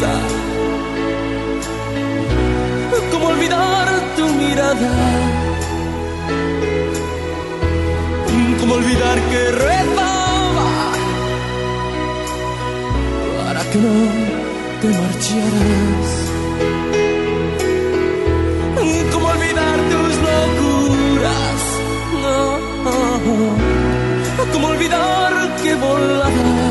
Sonrisa? ¿Cómo olvidar tu mirada? ¿Cómo olvidar que rezaba para que no te marcharas? ¿Cómo olvidar tus locuras? No. ¿Cómo olvidar que volabas?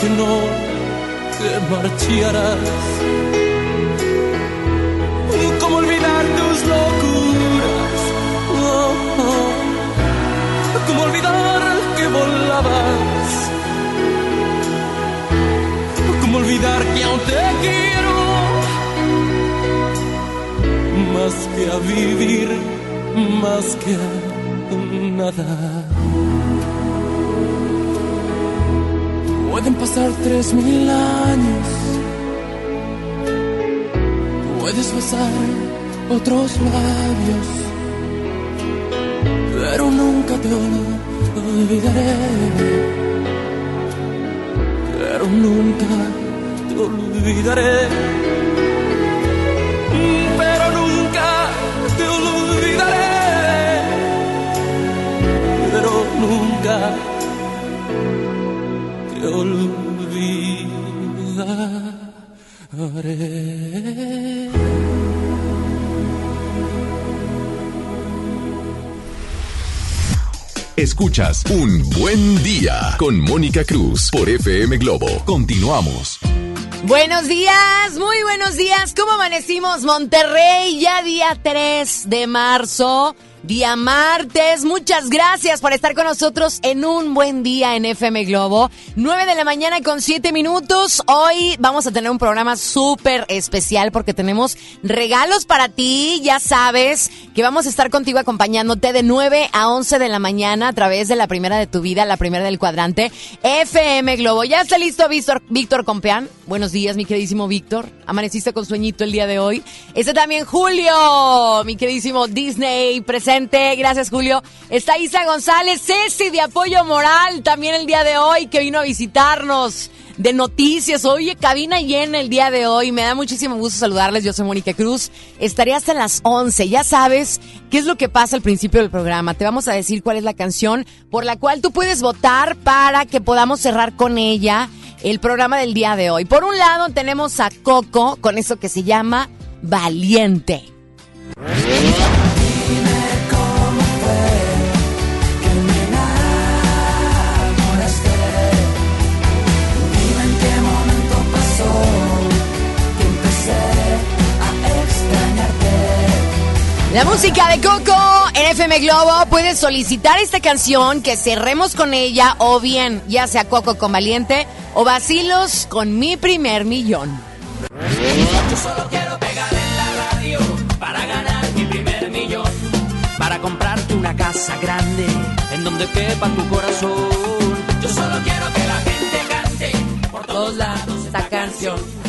Que no te marcharas? ¿Cómo olvidar tus locuras? ¿Cómo olvidar que volabas? ¿Cómo olvidar que aún te quiero? Más que a vivir, más que a nada. Tres mil años. Puedes besar otros labios. Pero nunca te olvidaré pero nunca te olvidaré. Escuchas Un Buen Día con Mónica Cruz por FM Globo. Continuamos. Buenos días, muy buenos días. ¿Cómo amanecimos? Monterrey, ya día 3 de marzo. Día martes. Muchas gracias por estar con nosotros en un buen día en FM Globo. 9 de la mañana con 7 minutos. Hoy vamos a tener un programa súper especial porque tenemos regalos para ti. Ya sabes que vamos a estar contigo acompañándote de 9 a 11 de la mañana a través de la primera de tu vida, la primera del cuadrante, FM Globo. ¿Ya está listo Víctor, Víctor Compeán? Buenos días, mi queridísimo Víctor. ¿Amaneciste con sueñito el día de hoy? Este también Julio, mi queridísimo Disney presente. Gracias, Julio. Está Isa González, Ceci de Apoyo Moral, también el día de hoy, que vino a visitarnos de noticias. Oye, cabina llena el día de hoy. Me da muchísimo gusto saludarles. Yo soy Mónica Cruz. Estaré hasta las 11. Ya sabes qué es lo que pasa al principio del programa. Te vamos a decir cuál es la canción por la cual tú puedes votar para que podamos cerrar con ella el programa del día de hoy. Por un lado tenemos a Coco con eso que se llama Valiente. La música de Coco en FM Globo. Puedes solicitar esta canción, que cerremos con ella, o bien, ya sea Coco con Valiente o Vacilos con mi primer millón. Yo solo quiero pegar en la radio para ganar mi primer millón. Para comprarte una casa grande en donde quepa tu corazón. Yo solo quiero que la gente cante por todos lados esta canción.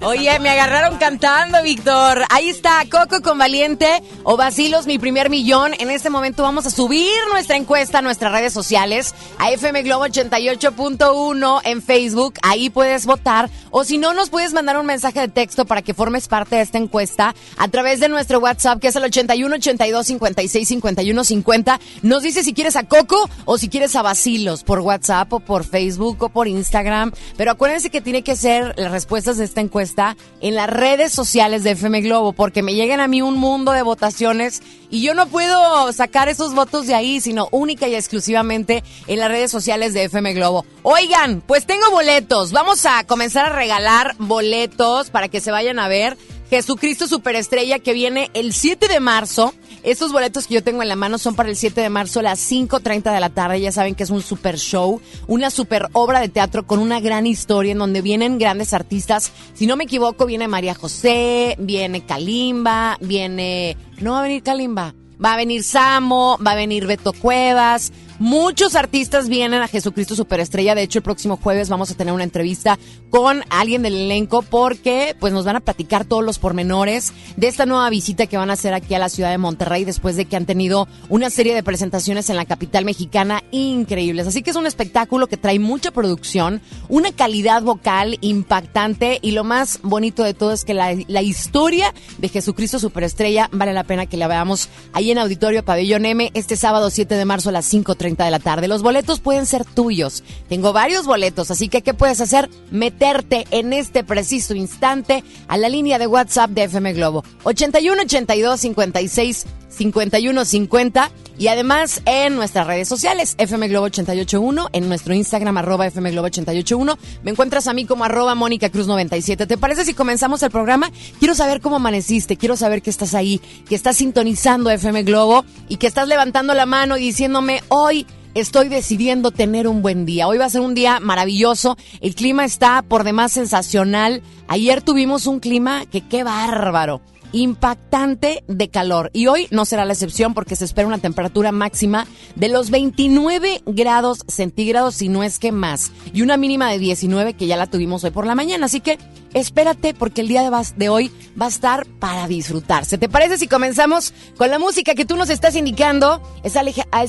Oye, me agarraron cantando, Víctor. Ahí está, Coco con Valiente o Basilos, mi primer millón. En este momento vamos a subir nuestra encuesta a nuestras redes sociales, a FM Globo 88.1 en Facebook. Ahí puedes votar. O si no, nos puedes mandar un mensaje de texto para que formes parte de esta encuesta a través de nuestro WhatsApp, que es el 81 82 56 51 50. Nos dice si quieres a Coco o si quieres a Basilos por WhatsApp o por Facebook o por Instagram. Pero acuérdense que tiene que ser las respuestas de esta encuesta está en las redes sociales de FM Globo, porque me llegan a mí un mundo de votaciones y yo no puedo sacar esos votos de ahí, sino única y exclusivamente en las redes sociales de FM Globo. Oigan, pues tengo boletos. Vamos a comenzar a regalar boletos para que se vayan a ver Jesucristo Superestrella que viene el 7 de marzo. Estos boletos que yo tengo en la mano son para el 7 de marzo a las 5.30 de la tarde. Ya saben que es un super show, una super obra de teatro con una gran historia en donde vienen grandes artistas. Si no me equivoco, viene María José, viene Kalimba, viene... No va a venir Kalimba. Va a venir Samo, va a venir Beto Cuevas, Muchos artistas vienen a Jesucristo Superestrella. De hecho, el próximo jueves vamos a tener una entrevista con alguien del elenco porque pues nos van a platicar todos los pormenores de esta nueva visita que van a hacer aquí a la ciudad de Monterrey después de que han tenido una serie de presentaciones en la capital mexicana increíbles. Así que es un espectáculo que trae mucha producción, una calidad vocal impactante y lo más bonito de todo es que la, la historia de Jesucristo Superestrella vale la pena que la veamos ahí en Auditorio Pabellón M este sábado 7 de marzo a las 5.30 de la tarde. Los boletos pueden ser tuyos. Tengo varios boletos, así que ¿qué puedes hacer? Meterte en este preciso instante a la línea de WhatsApp de FM Globo. 81 82 56 51 50 y además en nuestras redes sociales, FM Globo 881, en nuestro Instagram, arroba FM Globo 881. Me encuentras a mí como arroba Mónica Cruz 97. ¿Te parece si comenzamos el programa? Quiero saber cómo amaneciste, quiero saber que estás ahí, que estás sintonizando FM Globo y que estás levantando la mano y diciéndome, hoy estoy decidiendo tener un buen día. Hoy va a ser un día maravilloso. El clima está por demás sensacional. Ayer tuvimos un clima que qué bárbaro impactante de calor. Y hoy no será la excepción porque se espera una temperatura máxima de los 29 grados centígrados, si no es que más. Y una mínima de 19 que ya la tuvimos hoy por la mañana. Así que espérate porque el día de hoy va a estar para disfrutarse. ¿Te parece si comenzamos con la música que tú nos estás indicando? Es,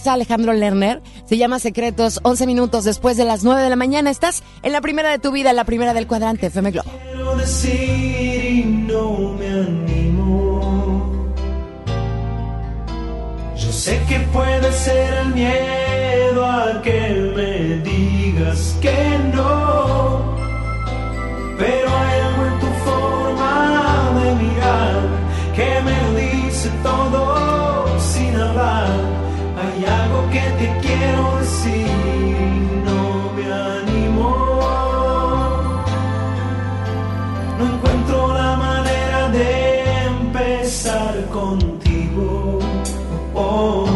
Alejandro Lerner. Se llama Secretos. 11 minutos después de las 9 de la mañana. Estás en la primera de tu vida, la primera del cuadrante FM Globo. Yo sé que puede ser el miedo a que me digas que no, pero hay algo en tu forma de mirar que me dice todo sin hablar. Hay algo que te quiero decir, no me animo. No encuentro la manera de empezar. oh.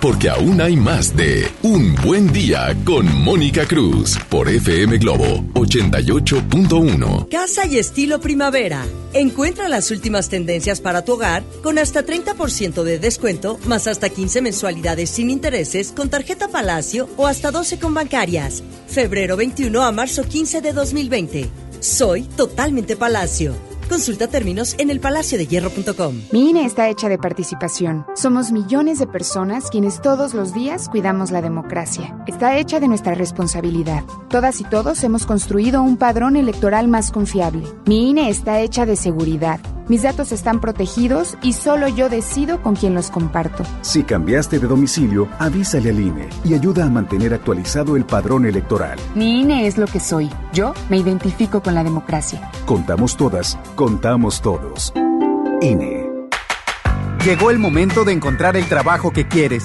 Porque aún hay más de Un Buen Día con Mónica Cruz por FM Globo 88.1. Casa y estilo primavera. Encuentra las últimas tendencias para tu hogar con hasta 30% de descuento, más hasta 15 mensualidades sin intereses con tarjeta Palacio o hasta 12 con bancarias. Febrero 21 a marzo 15 de 2020. Soy totalmente Palacio. Consulta términos en elpalaciodehierro.com. Mi INE está hecha de participación. Somos millones de personas quienes todos los días cuidamos la democracia. Está hecha de nuestra responsabilidad. Todas y todos hemos construido un padrón electoral más confiable. Mi INE está hecha de seguridad. Mis datos están protegidos y solo yo decido con quién los comparto. Si cambiaste de domicilio, avísale al INE y ayuda a mantener actualizado el padrón electoral. Mi INE es lo que soy. Yo me identifico con la democracia. Contamos todas, contamos todos. INE. Llegó el momento de encontrar el trabajo que quieres.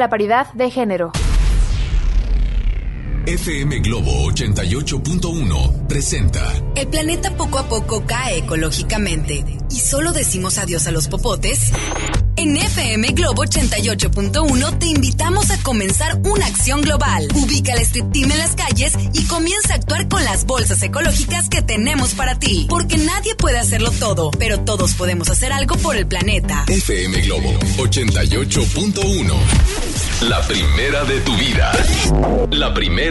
la Paridad de Género. FM Globo 88.1 presenta. El planeta poco a poco cae ecológicamente y solo decimos adiós a los popotes. En FM Globo 88.1 te invitamos a comenzar una acción global. Ubica el strip team en las calles y comienza a actuar con las bolsas ecológicas que tenemos para ti. Porque nadie puede hacerlo todo, pero todos podemos hacer algo por el planeta. FM Globo 88.1. La primera de tu vida. La primera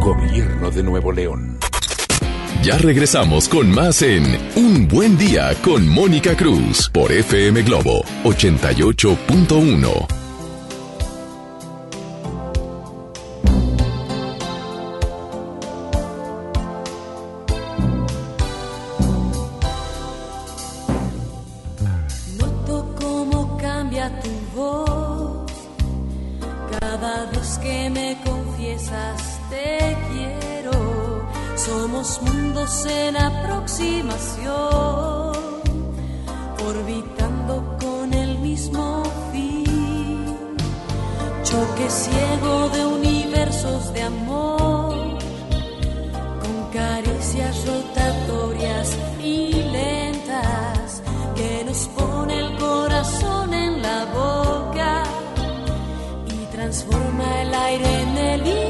Gobierno de Nuevo León. Ya regresamos con más en Un Buen Día con Mónica Cruz por FM Globo 88.1. Somos mundos en aproximación, orbitando con el mismo fin. Choque ciego de universos de amor, con caricias rotatorias y lentas que nos pone el corazón en la boca y transforma el aire en elixir.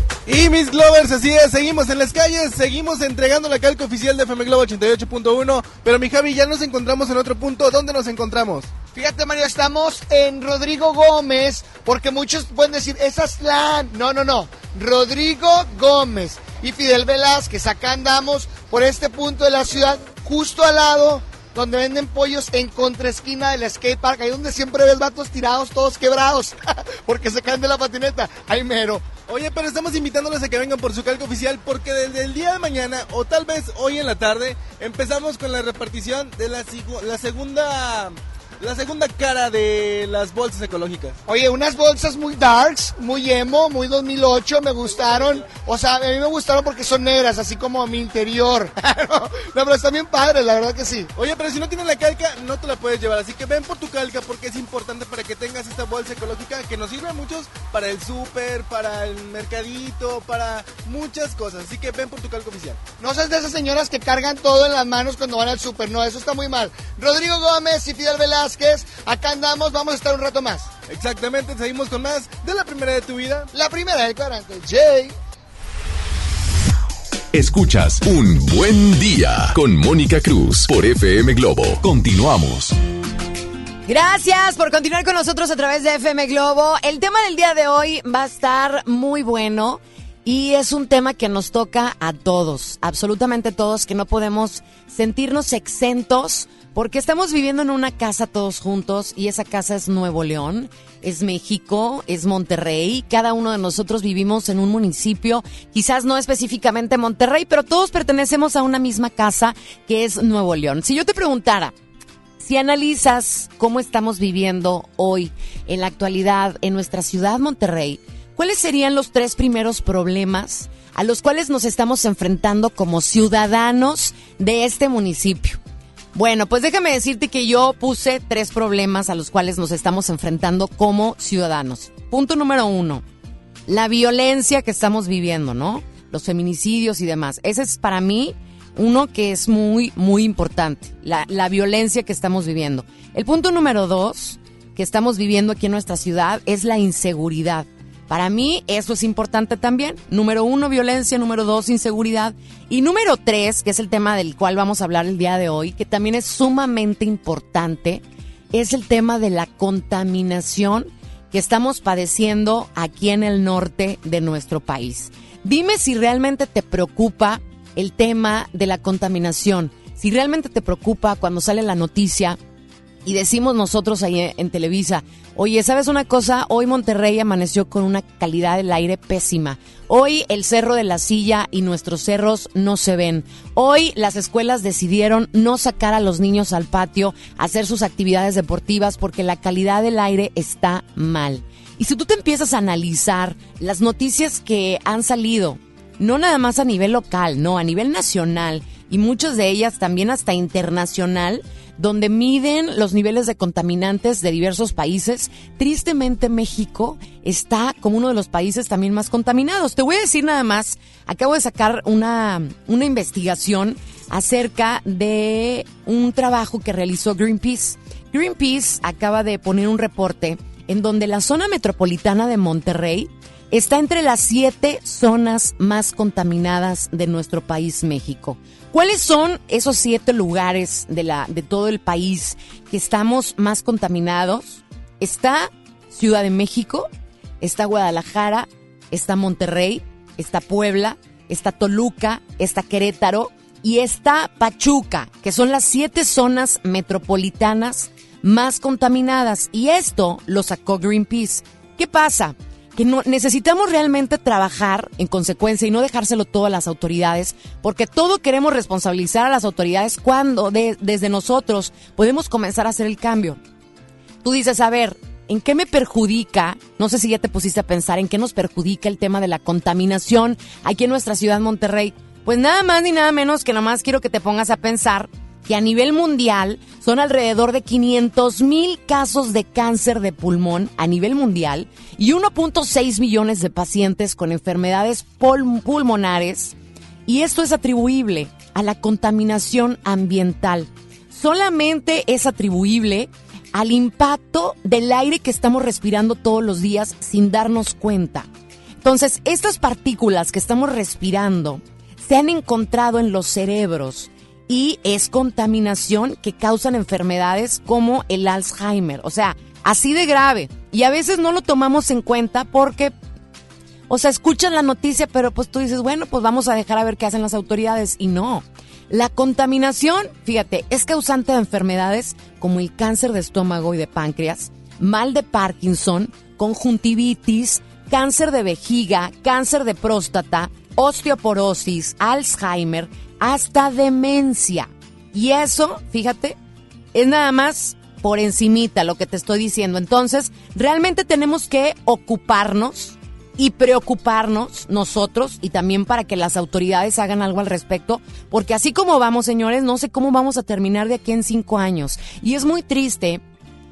Y mis Glovers, así es, seguimos en las calles, seguimos entregando la calca oficial de FM Globo 88.1, pero mi Javi, ya nos encontramos en otro punto, ¿dónde nos encontramos? Fíjate, Mario, estamos en Rodrigo Gómez, porque muchos pueden decir, esa es la... No, no, no. Rodrigo Gómez y Fidel Velázquez, acá andamos por este punto de la ciudad, justo al lado donde venden pollos en contraesquina del skate park, ahí donde siempre ves vatos tirados, todos quebrados, porque se caen de la patineta. Ahí mero. Oye, pero estamos invitándolos a que vengan por su calca oficial porque desde el día de mañana o tal vez hoy en la tarde empezamos con la repartición de la segunda la segunda cara de las bolsas ecológicas. Oye, unas bolsas muy darks, muy emo, muy 2008, me gustaron. O sea, a mí me gustaron porque son negras, así como mi interior. no, pero están bien padres, la verdad que sí. Oye, pero si no tienes la calca, no te la puedes llevar. Así que ven por tu calca porque es importante para que tengas esta bolsa ecológica que nos sirve a muchos para el súper, para el mercadito, para muchas cosas. Así que ven por tu calca oficial. No seas de esas señoras que cargan todo en las manos cuando van al súper. No, eso está muy mal. Rodrigo Gómez y Fidel Velázquez, acá andamos, vamos a estar un rato más. Exactamente, seguimos con más de la primera de tu vida. La primera del cuadrante. Jay. Escuchas Un Buen Día con Mónica Cruz por FM Globo. Continuamos. Gracias por continuar con nosotros a través de FM Globo. El tema del día de hoy va a estar muy bueno y es un tema que nos toca a todos, absolutamente todos, que no podemos sentirnos exentos porque estamos viviendo en una casa todos juntos y esa casa es Nuevo León, es México, es Monterrey. Cada uno de nosotros vivimos en un municipio, quizás no específicamente Monterrey, pero todos pertenecemos a una misma casa que es Nuevo León. Si yo te preguntara, si analizas cómo estamos viviendo hoy, en la actualidad, en nuestra ciudad Monterrey, ¿cuáles serían los tres primeros problemas a los cuales nos estamos enfrentando como ciudadanos de este municipio? Bueno, pues déjame decirte que yo puse tres problemas a los cuales nos estamos enfrentando como ciudadanos. Punto número uno, la violencia que estamos viviendo, ¿no? Los feminicidios y demás. Ese es para mí uno que es muy, muy importante, la, la violencia que estamos viviendo. El punto número dos que estamos viviendo aquí en nuestra ciudad es la inseguridad. Para mí eso es importante también. Número uno, violencia. Número dos, inseguridad. Y número tres, que es el tema del cual vamos a hablar el día de hoy, que también es sumamente importante, es el tema de la contaminación que estamos padeciendo aquí en el norte de nuestro país. Dime si realmente te preocupa el tema de la contaminación, si realmente te preocupa cuando sale la noticia y decimos nosotros ahí en Televisa, oye, ¿sabes una cosa? Hoy Monterrey amaneció con una calidad del aire pésima. Hoy el Cerro de la Silla y nuestros cerros no se ven. Hoy las escuelas decidieron no sacar a los niños al patio a hacer sus actividades deportivas porque la calidad del aire está mal. Y si tú te empiezas a analizar las noticias que han salido, no nada más a nivel local, no, a nivel nacional y muchas de ellas también hasta internacional, donde miden los niveles de contaminantes de diversos países. Tristemente México está como uno de los países también más contaminados. Te voy a decir nada más, acabo de sacar una, una investigación acerca de un trabajo que realizó Greenpeace. Greenpeace acaba de poner un reporte en donde la zona metropolitana de Monterrey está entre las siete zonas más contaminadas de nuestro país, México. ¿Cuáles son esos siete lugares de, la, de todo el país que estamos más contaminados? Está Ciudad de México, está Guadalajara, está Monterrey, está Puebla, está Toluca, está Querétaro y está Pachuca, que son las siete zonas metropolitanas más contaminadas. Y esto lo sacó Greenpeace. ¿Qué pasa? Que no, necesitamos realmente trabajar en consecuencia y no dejárselo todo a las autoridades, porque todo queremos responsabilizar a las autoridades cuando de- desde nosotros podemos comenzar a hacer el cambio. Tú dices, a ver, ¿en qué me perjudica? No sé si ya te pusiste a pensar en qué nos perjudica el tema de la contaminación aquí en nuestra ciudad Monterrey. Pues nada más ni nada menos que nomás quiero que te pongas a pensar que a nivel mundial son alrededor de 500 mil casos de cáncer de pulmón a nivel mundial y 1.6 millones de pacientes con enfermedades pul- pulmonares. Y esto es atribuible a la contaminación ambiental. Solamente es atribuible al impacto del aire que estamos respirando todos los días sin darnos cuenta. Entonces, estas partículas que estamos respirando se han encontrado en los cerebros y es contaminación que causan enfermedades como el Alzheimer. O sea, así de grave. Y a veces no lo tomamos en cuenta porque, o sea, escuchas la noticia, pero pues tú dices, bueno, pues vamos a dejar a ver qué hacen las autoridades. Y no. La contaminación, fíjate, es causante de enfermedades como el cáncer de estómago y de páncreas, mal de Parkinson, conjuntivitis, cáncer de vejiga, cáncer de próstata, osteoporosis, Alzheimer, hasta demencia. Y eso, fíjate, es nada más por encimita lo que te estoy diciendo. Entonces, realmente tenemos que ocuparnos y preocuparnos nosotros y también para que las autoridades hagan algo al respecto, porque así como vamos, señores, no sé cómo vamos a terminar de aquí en cinco años. Y es muy triste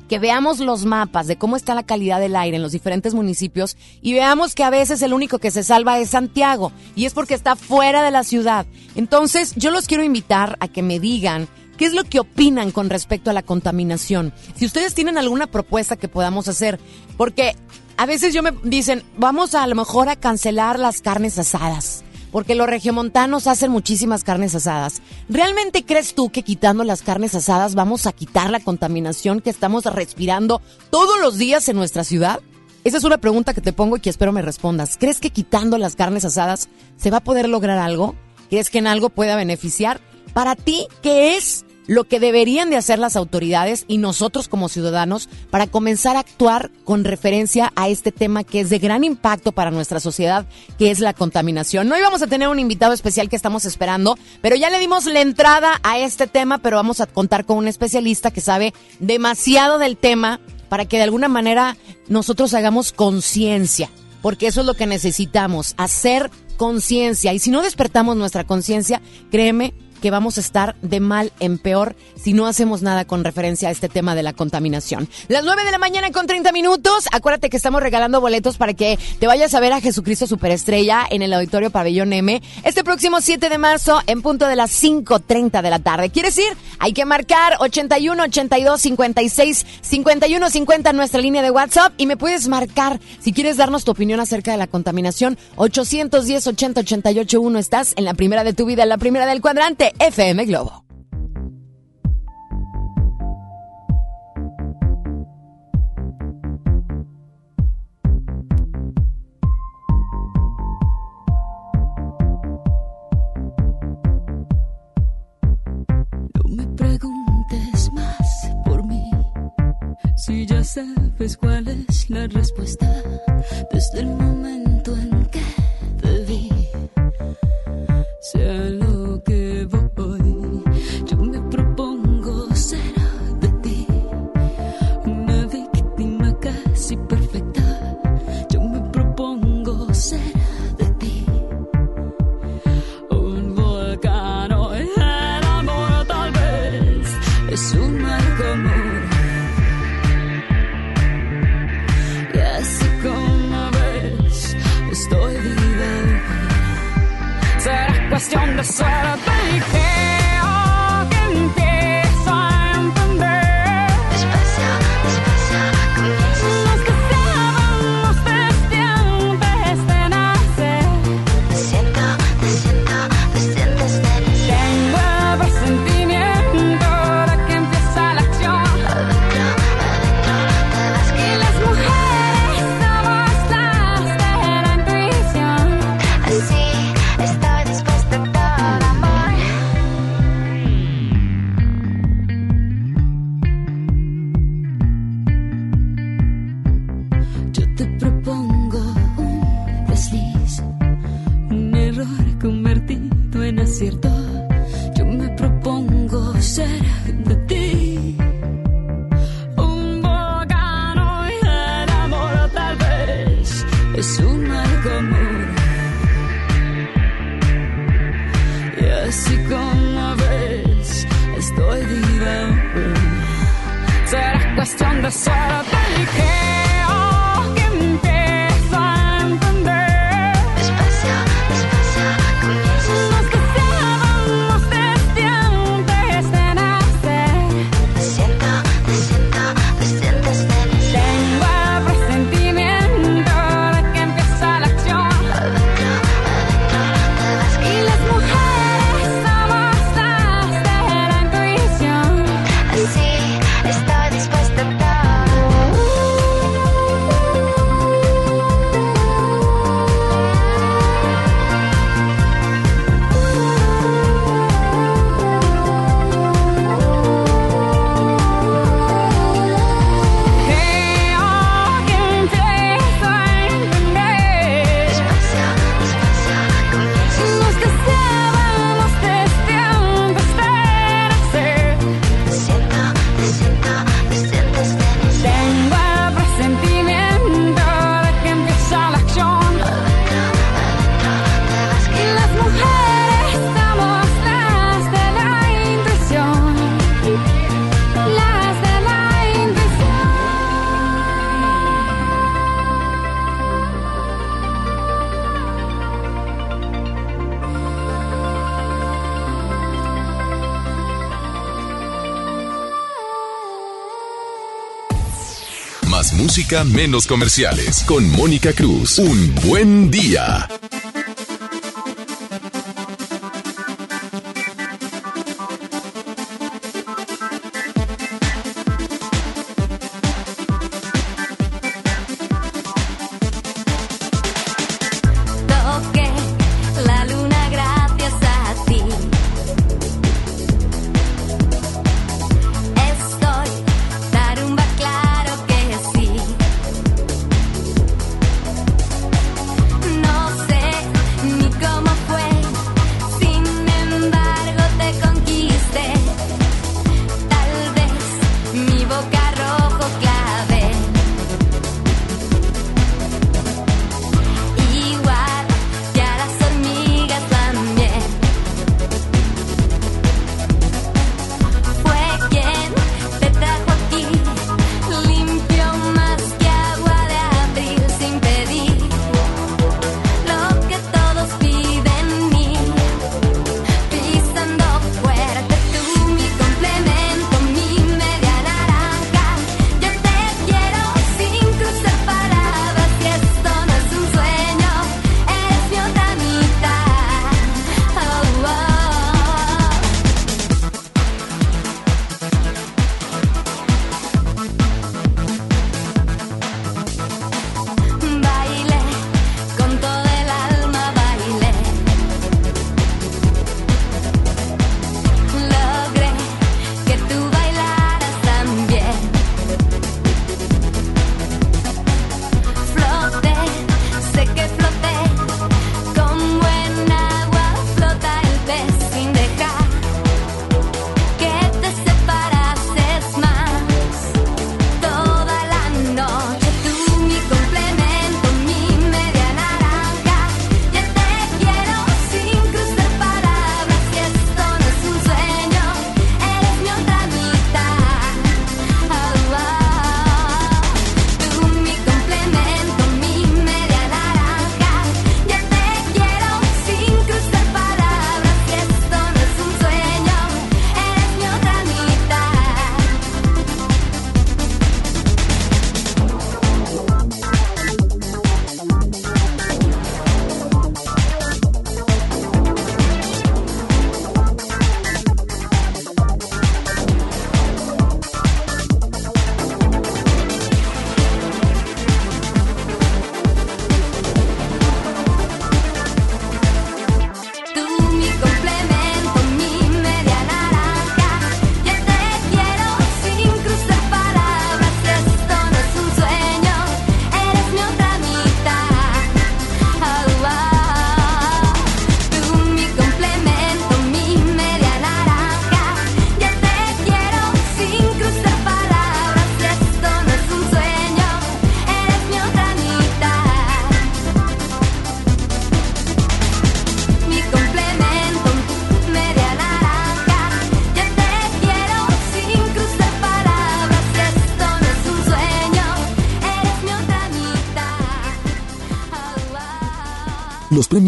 que veamos los mapas de cómo está la calidad del aire en los diferentes municipios y veamos que a veces el único que se salva es Santiago y es porque está fuera de la ciudad. Entonces, yo los quiero invitar a que me digan qué es lo que opinan con respecto a la contaminación. Si ustedes tienen alguna propuesta que podamos hacer, porque a veces yo me dicen, vamos a, a lo mejor a cancelar las carnes asadas porque los regiomontanos hacen muchísimas carnes asadas. ¿Realmente crees tú que quitando las carnes asadas vamos a quitar la contaminación que estamos respirando todos los días en nuestra ciudad? Esa es una pregunta que te pongo y que espero me respondas. ¿Crees que quitando las carnes asadas se va a poder lograr algo? ¿Crees que en algo pueda beneficiar? Para ti, ¿qué es lo que deberían de hacer las autoridades y nosotros como ciudadanos para comenzar a actuar con referencia a este tema que es de gran impacto para nuestra sociedad, que es la contaminación. No íbamos a tener un invitado especial que estamos esperando, pero ya le dimos la entrada a este tema, pero vamos a contar con un especialista que sabe demasiado del tema para que de alguna manera nosotros hagamos conciencia, porque eso es lo que necesitamos, hacer conciencia. Y si no despertamos nuestra conciencia, créeme que vamos a estar de mal en peor si no hacemos nada con referencia a este tema de la contaminación. Las 9 de la mañana con 30 minutos. Acuérdate que estamos regalando boletos para que te vayas a ver a Jesucristo Superestrella en el Auditorio Pabellón M este próximo 7 de marzo en punto de las 5.30 de la tarde. ¿Quieres ir? Hay que marcar 81 82 56 51 50 nuestra línea de WhatsApp y me puedes marcar si quieres darnos tu opinión acerca de la contaminación 810 80 88 1 estás en la primera de tu vida, en la primera del cuadrante FM Globo. No me preguntes más por mí, si ya sabes cuál es la respuesta desde el momento Será cuestión de menos comerciales. Con Mónica Cruz. Un buen día.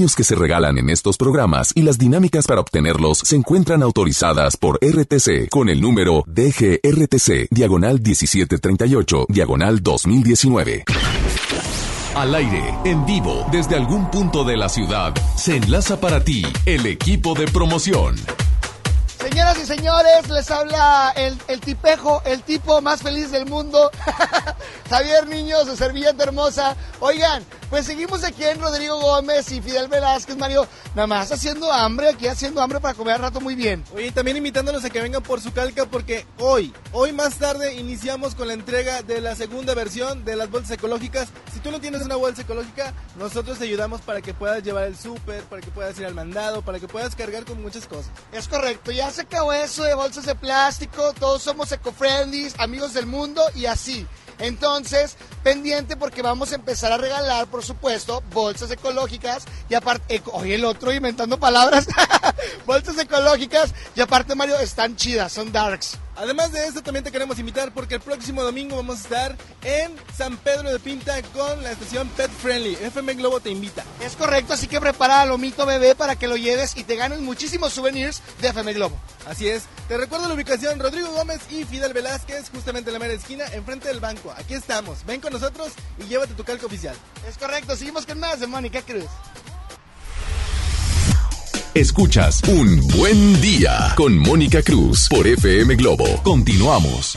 Que se regalan en estos programas y las dinámicas para obtenerlos se encuentran autorizadas por RTC con el número DGRTC, diagonal 1738, diagonal 2019. Al aire, en vivo, desde algún punto de la ciudad, se enlaza para ti el equipo de promoción. Señoras y señores, les habla el, el tipejo, el tipo más feliz del mundo. Javier Niños de Servilleta Hermosa. Oigan, pues seguimos aquí en Rodrigo Gómez y Fidel Velázquez, Mario. Nada más haciendo hambre, aquí haciendo hambre para comer al rato muy bien. Oye, también invitándolos a que vengan por su calca porque hoy, hoy más tarde iniciamos con la entrega de la segunda versión de las bolsas ecológicas. Si tú no tienes una bolsa ecológica, nosotros te ayudamos para que puedas llevar el súper, para que puedas ir al mandado, para que puedas cargar con muchas cosas. Es correcto, ya se acabó eso de bolsas de plástico, todos somos eco-friendly, amigos del mundo y así. Entonces, pendiente porque vamos a empezar a regalar, por supuesto, bolsas ecológicas y aparte, eco- oye el otro inventando palabras, bolsas ecológicas y aparte Mario, están chidas, son darks. Además de esto, también te queremos invitar porque el próximo domingo vamos a estar en San Pedro de Pinta con la estación Pet Friendly. FM Globo te invita. Es correcto, así que prepara lo mito bebé para que lo lleves y te ganes muchísimos souvenirs de FM Globo. Así es. Te recuerdo la ubicación Rodrigo Gómez y Fidel Velázquez, justamente en la mera esquina, enfrente del banco. Aquí estamos. Ven con nosotros y llévate tu calca oficial. Es correcto, seguimos con más de Mónica Cruz. Escuchas Un Buen Día con Mónica Cruz por FM Globo. Continuamos.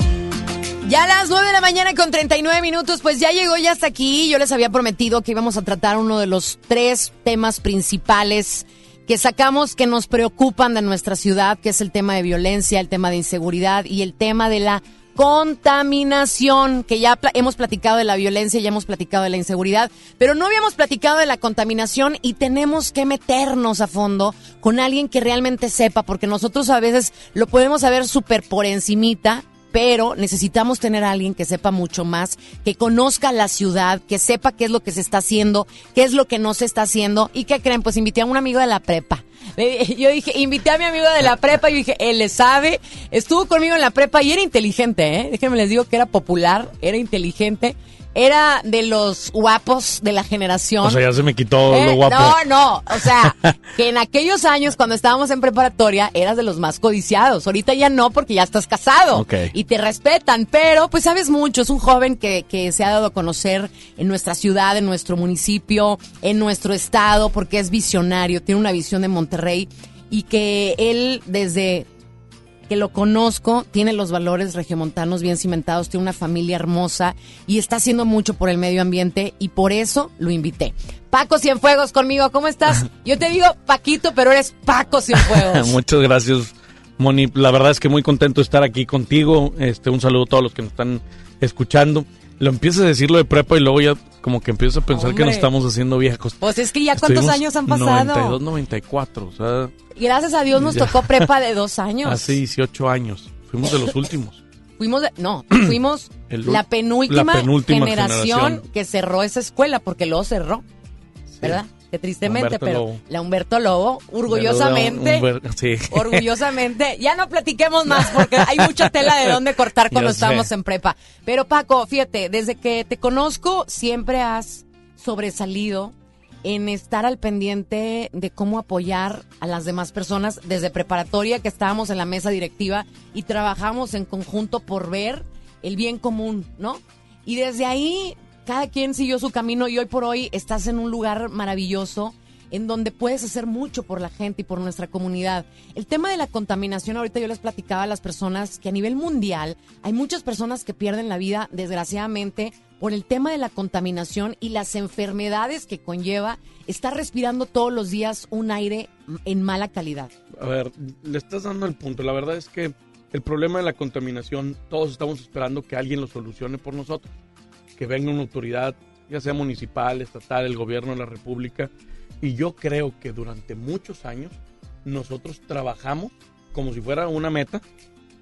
Ya a las 9 de la mañana con 39 minutos, pues ya llegó ya hasta aquí. Yo les había prometido que íbamos a tratar uno de los tres temas principales que sacamos que nos preocupan de nuestra ciudad, que es el tema de violencia, el tema de inseguridad y el tema de la contaminación, que ya hemos platicado de la violencia, ya hemos platicado de la inseguridad, pero no habíamos platicado de la contaminación y tenemos que meternos a fondo con alguien que realmente sepa, porque nosotros a veces lo podemos saber súper por encimita, pero necesitamos tener a alguien que sepa mucho más, que conozca la ciudad, que sepa qué es lo que se está haciendo, qué es lo que no se está haciendo. ¿Y qué creen? Pues invité a un amigo de la prepa. Eh, Yo dije, invité a mi amigo de la prepa y dije, él le sabe. Estuvo conmigo en la prepa y era inteligente, ¿eh? Déjenme les digo que era popular, era inteligente. Era de los guapos de la generación. O sea, ya se me quitó Eh, lo guapo. No, no, o sea, que en aquellos años cuando estábamos en preparatoria eras de los más codiciados. Ahorita ya no porque ya estás casado Ok. y te respetan, pero pues sabes mucho, es un joven que, que se ha dado a conocer en nuestra ciudad, en nuestro municipio, en nuestro estado, porque es visionario, tiene una visión de Monterrey y que él desde que lo conozco, tiene los valores regiomontanos bien cimentados, tiene una familia hermosa y está haciendo mucho por el medio ambiente y por eso lo invité. Paco Cienfuegos conmigo, ¿cómo estás? Yo te digo Paquito, pero eres Paco Cienfuegos. Muchas gracias, Moni. La verdad es que muy contento de estar aquí contigo. Este, un saludo a todos los que nos están escuchando. Lo empiezas a decir lo de prepa y luego ya como que empiezo a pensar que nos estamos haciendo viejos. Pues es que ya cuántos Estuvimos años han pasado. 92, 94, o sea, Gracias a Dios nos Ya. tocó prepa de dos años. hace 18 años. Fuimos de los últimos. Fuimos, de- no, fuimos El la penúltima, la penúltima generación, generación. que cerró esa escuela porque luego cerró, ¿verdad? Que tristemente, Humberto pero Lobo. la Humberto Lobo, orgullosamente, sí. orgullosamente, ya no platiquemos más porque hay mucha tela de dónde cortar cuando Ya sé. estábamos en prepa. Pero Paco, fíjate, desde que te conozco siempre has sobresalido en estar al pendiente de cómo apoyar a las demás personas desde preparatoria que estábamos en la mesa directiva y trabajamos en conjunto por ver el bien común, ¿no? Y desde ahí cada quien siguió su camino y hoy por hoy estás en un lugar maravilloso en donde puedes hacer mucho por la gente y por nuestra comunidad. El tema de la contaminación, ahorita yo les platicaba a las personas que a nivel mundial hay muchas personas que pierden la vida, desgraciadamente, por el tema de la contaminación y las enfermedades que conlleva estar respirando todos los días un aire en mala calidad. A ver, le estás dando el punto. La verdad es que el problema de la contaminación, todos estamos esperando que alguien lo solucione por nosotros. Que venga una autoridad, ya sea municipal, estatal, el gobierno de la República. Y yo creo que durante muchos años nosotros trabajamos como si fuera una meta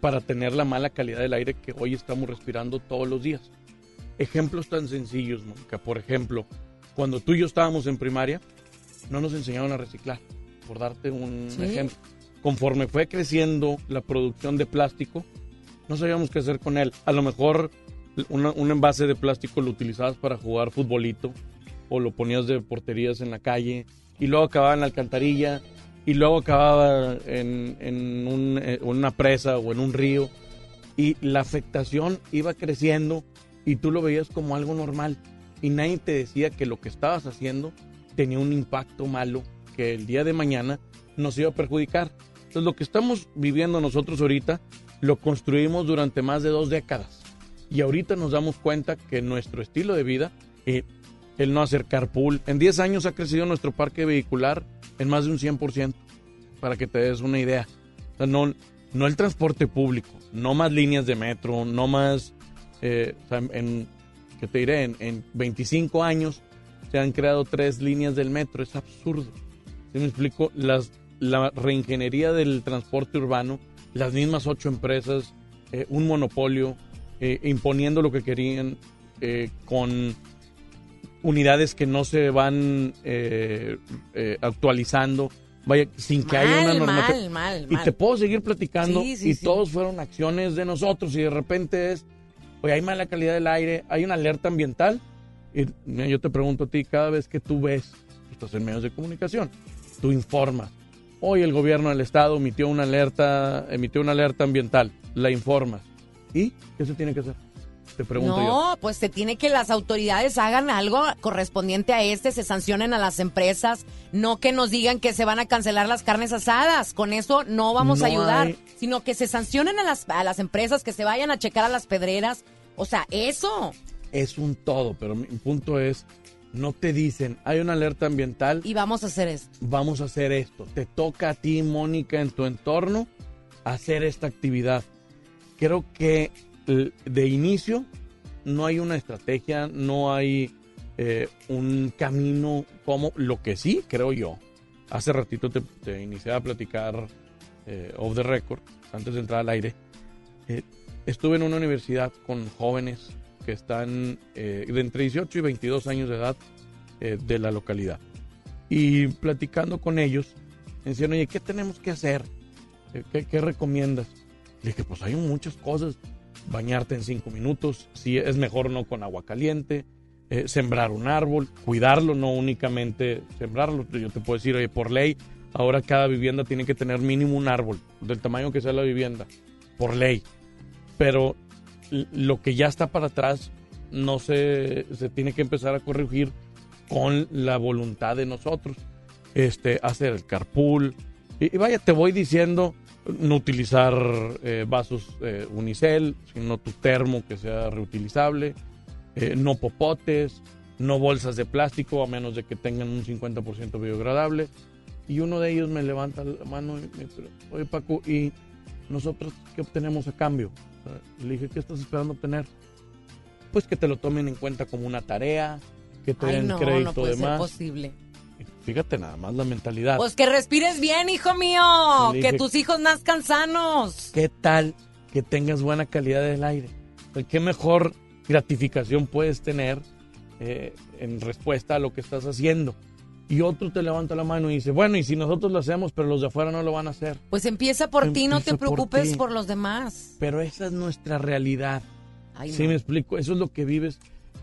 para tener la mala calidad del aire que hoy estamos respirando todos los días. Ejemplos tan sencillos, Mónica. Por ejemplo, cuando tú y yo estábamos en primaria, no nos enseñaron a reciclar, por darte un Sí. ejemplo. Conforme fue creciendo la producción de plástico, no sabíamos qué hacer con él. A lo mejor una- un envase de plástico lo utilizabas para jugar futbolito o lo ponías de porterías en la calle y luego acababa en la alcantarilla y luego acababa en, en eh, una presa o en un río y la afectación iba creciendo y tú lo veías como algo normal y nadie te decía que lo que estabas haciendo tenía un impacto malo que el día de mañana nos iba a perjudicar. Entonces lo que estamos viviendo nosotros ahorita lo construimos durante más de dos décadas y ahorita nos damos cuenta que nuestro estilo de vida, eh, el no hacer carpool, en 10 años ha crecido nuestro parque vehicular en más de un 100%, para que te des una idea. O sea, no, no el transporte público, no más líneas de metro, no más, eh, en, que te diré, en, en 25 años se han creado tres líneas del metro, es absurdo. ¿Sí me explico? Las, la reingeniería del transporte urbano, las mismas ocho empresas, eh, un monopolio, eh, imponiendo lo que querían eh, con unidades que no se van eh, actualizando, vaya, sin que haya una normativa. mal, mal, Y te puedo seguir platicando Sí, sí, y sí. todos fueron acciones de nosotros y de repente es, oye, hay mala calidad del aire, hay una alerta ambiental. Y mira, yo te pregunto a ti, cada vez que tú ves, estás en medios de comunicación, tú informas. Hoy el gobierno del estado emitió una alerta, emitió una alerta ambiental, la informas. ¿Y qué se tiene que hacer? Te pregunto yo. No, pues se tiene que las autoridades hagan algo correspondiente a este, se sancionen a las empresas, no que nos digan que se van a cancelar las carnes asadas. Con eso no vamos a ayudar, hay- sino que se sancionen a las, a las empresas, que se vayan a checar a las pedreras. O sea, eso. Es un todo, pero mi punto es, no te dicen, hay una alerta ambiental, Y vamos a hacer esto. vamos a hacer esto. Te toca a ti, Mónica, en tu entorno, hacer esta actividad. Creo que de inicio no hay una estrategia, no hay eh, un camino como lo que sí, creo yo. Hace ratito te, te inicié a platicar eh, off the record, antes de entrar al aire. Eh, estuve en una universidad con jóvenes que están eh, de entre 18 y 22 años de edad eh, de la localidad. Y platicando con ellos, me decían, oye, ¿qué tenemos que hacer? ¿Qué, qué recomiendas? Le dije, pues hay muchas cosas. Bañarte en cinco minutos, si es mejor no con agua caliente, eh, sembrar un árbol, cuidarlo, no únicamente sembrarlo. Yo te puedo decir, oye, por ley, ahora cada vivienda tiene que tener mínimo un árbol, del tamaño que sea la vivienda, por ley. Pero lo que ya está para atrás no se, se tiene que empezar a corregir con la voluntad de nosotros. Este, hacer el carpool. Y vaya, te voy diciendo, no utilizar eh, vasos eh, unicel, sino tu termo que sea reutilizable, eh, no popotes, no bolsas de plástico a menos de que tengan un 50% biodegradable. Y uno de ellos me levanta la mano y me dice, oye Paco, ¿y nosotros qué obtenemos a cambio? Le dije, ¿qué estás esperando obtener? Pues que te lo tomen en cuenta como una tarea, que te Ay, den no, crédito no puede de ser más. posible. Fíjate nada más la mentalidad. Pues que respires bien, hijo mío. Que tus hijos nazcan sanos. ¿Qué tal que tengas buena calidad del aire? Sea, ¿Qué mejor gratificación puedes tener eh, en respuesta a lo que estás haciendo? Y otro te levanta la mano y dice, bueno, y si nosotros lo hacemos, pero los de afuera no lo van a hacer. Pues empieza por ti, no te por preocupes por los demás. Pero esa es nuestra realidad. Ay, ¿Sí no. me explico? Eso es lo que vives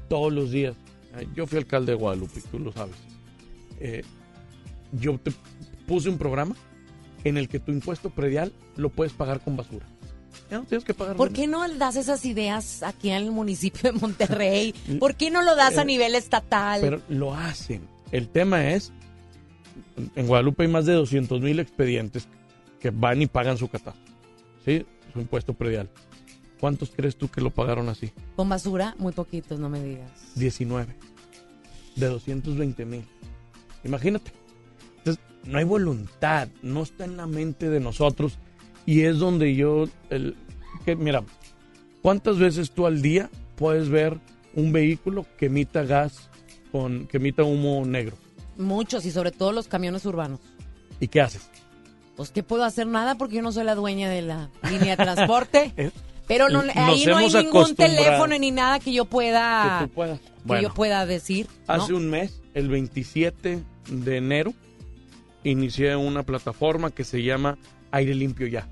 todos los días. Yo fui alcalde de Guadalupe, tú lo sabes. Eh, yo te puse un programa en el que tu impuesto predial lo puedes pagar con basura. Ya no tienes que pagar ¿Por qué no das esas ideas aquí en el municipio de Monterrey? ¿Por qué no lo das a nivel estatal? Pero lo hacen. El tema es, en Guadalupe hay más de 200 mil expedientes que van y pagan su catastro. ¿Sí? Su impuesto predial. ¿Cuántos crees tú que lo pagaron así? Con basura, muy poquitos, no me digas. 19. De 220 mil. Imagínate. Entonces, no hay voluntad, no está en la mente de nosotros. Y es donde yo, el, que, mira, ¿cuántas veces tú al día puedes ver un vehículo que emita gas, con, que emita humo negro? Muchos y sobre todo los camiones urbanos. ¿Y qué haces? Pues ¿qué puedo hacer? Nada porque yo no soy la dueña de la línea de transporte. Pero no, ahí no hay ningún teléfono ni nada que yo pueda Que tú puedas. que Bueno. yo pueda decir. ¿no? Hace un mes, el 27 de enero, inicié una plataforma que se llama Aire Limpio Ya.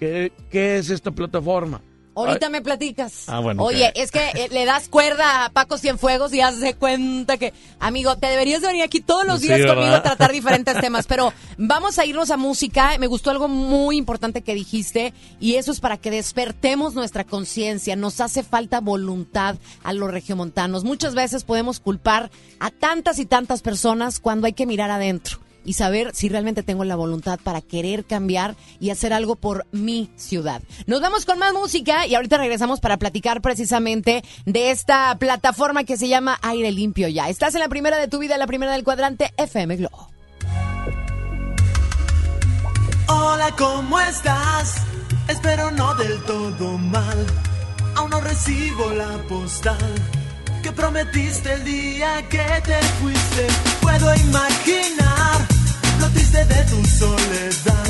¿Qué, qué es esta plataforma? Ahorita me platicas. Ah, bueno, Oye, es que eh, le das cuerda a Paco Cienfuegos y de cuenta que, amigo, te deberías de venir aquí todos los Sí, días ¿verdad? conmigo a tratar diferentes temas. Pero vamos a irnos a música. Me gustó algo muy importante que dijiste y eso es para que despertemos nuestra conciencia. Nos hace falta voluntad a los regiomontanos. Muchas veces podemos culpar a tantas y tantas personas cuando hay que mirar adentro y saber si realmente tengo la voluntad para querer cambiar y hacer algo por mi ciudad. Nos vamos con más música y ahorita regresamos para platicar precisamente de esta plataforma que se llama Aire Limpio Ya. Estás en la primera de tu vida, la primera del cuadrante FM Globo. Hola, ¿cómo estás? Espero no del todo mal. Aún no recibo la postal que prometiste el día que te fuiste. Puedo imaginar lo triste de tu soledad,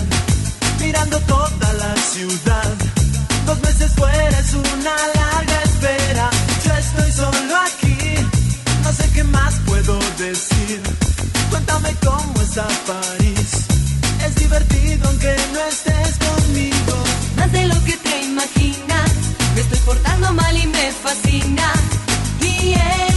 mirando toda la ciudad. Dos meses fuera es una larga espera. Yo estoy solo aquí, no sé qué más puedo decir. Cuéntame cómo está París. Es divertido aunque no estés conmigo. Más de lo que te imaginas. Me estoy portando mal y me fascina. Yeah.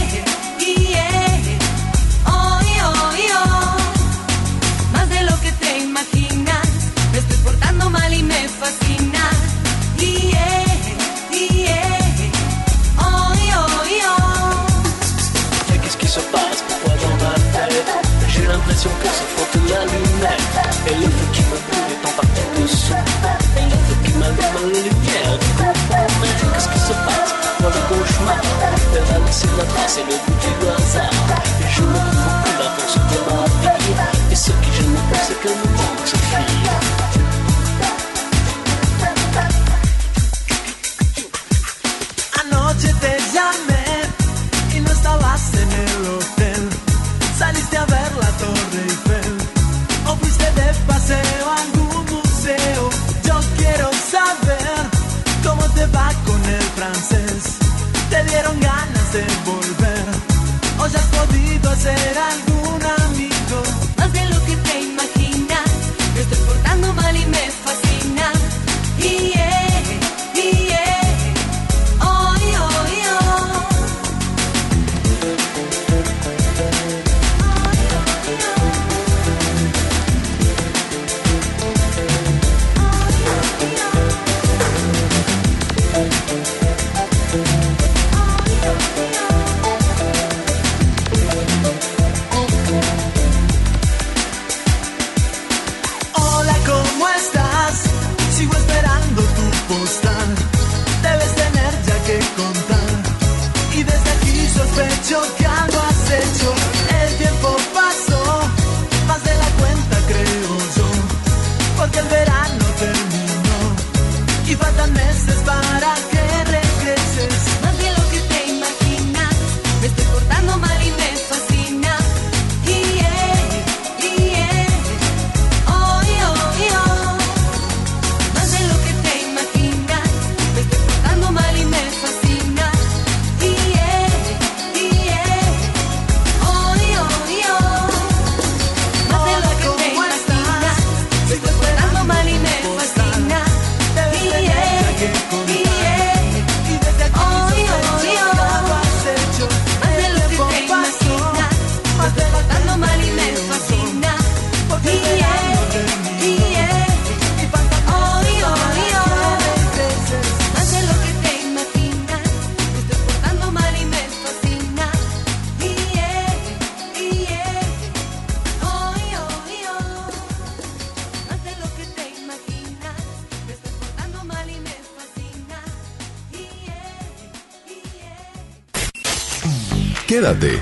Lunette Et le feu qui me brûle est en partie dessous Et le feu qui m'allume la lumière du coup qu'est-ce qui se passe Pourquoi le cauchemar Elle a laissé la trace et le goût du hasard. Et je ne trouve plus la force de ma vie. Et ce qui gêne le plus c'est qu'elle volver. Ya has podido hacer algún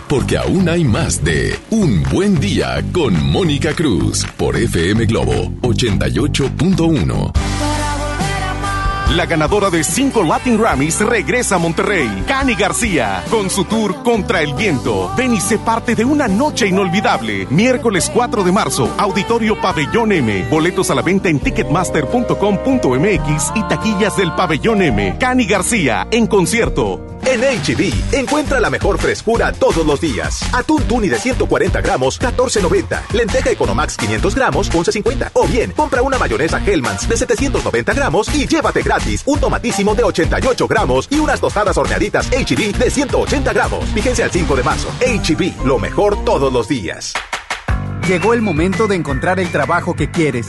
porque aún hay más de Un Buen Día con Mónica Cruz por FM Globo 88.1. La ganadora de cinco Latin Grammys regresa a Monterrey. Cani García, con su tour Contra el Viento. Ven y sé parte de una noche inolvidable. Miércoles 4 de marzo, Auditorio Pabellón M. Boletos a la venta en ticketmaster.com.mx y taquillas del Pabellón M. Cani García, en concierto. En HB, encuentra la mejor frescura todos los días. Atún tuni de 140 gramos, 14.90. Lenteja Economax 500 gramos, 11.50. O bien, compra una mayonesa Hellmann's de 790 gramos y llévate gratis un tomatísimo de 88 gramos y unas tostadas horneaditas HB de 180 gramos. Fíjense al 5 de marzo. HB, lo mejor todos los días. Llegó el momento de encontrar el trabajo que quieres.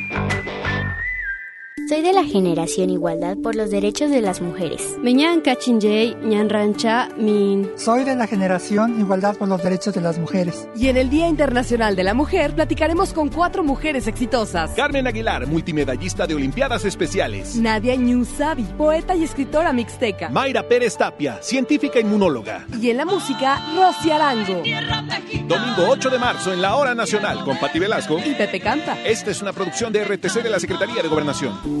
Soy de la generación Igualdad por los Derechos de las Mujeres. Meñan Kachinjay, Ñan Rancha, Min. Soy de la generación Igualdad por los Derechos de las Mujeres. Y en el Día Internacional de la Mujer platicaremos con cuatro mujeres exitosas. Carmen Aguilar, multimedallista de Olimpiadas Especiales. Nadia Ñusabi, poeta y escritora mixteca. Mayra Pérez Tapia, científica inmunóloga. Y en la música, Rosy Arango. Domingo 8 de marzo en la Hora Nacional con Pati Velasco y Pepe Canta. Esta es una producción de RTC de la Secretaría de Gobernación.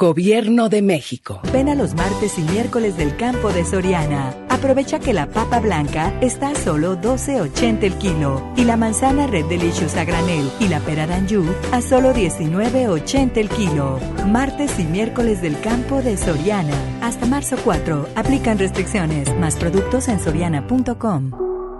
Gobierno de México. Ven a los martes y miércoles del campo de Soriana. Aprovecha que la papa blanca está a solo 12.80 el kilo y la manzana Red Delicious a granel y la pera Danju a solo 19.80 el kilo. Martes y miércoles del campo de Soriana. Hasta marzo 4. Aplican restricciones. Más productos en soriana.com.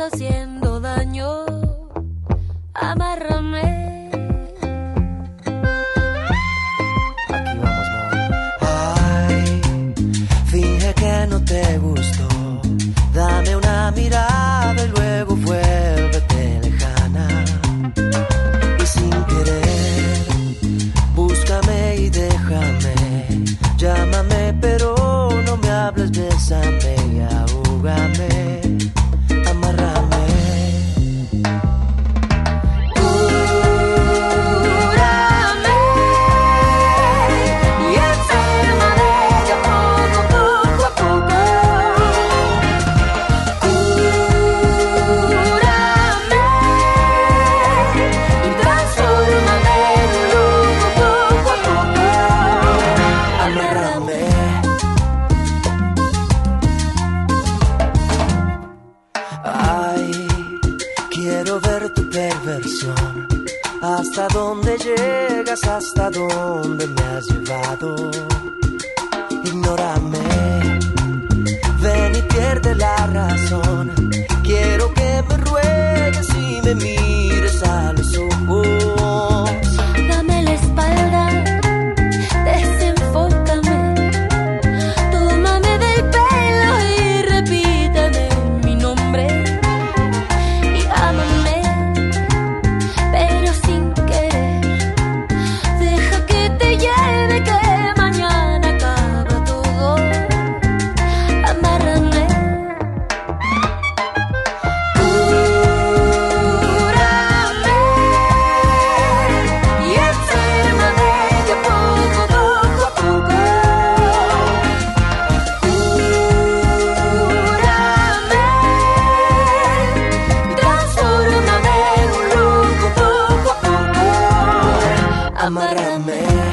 estás amárrame.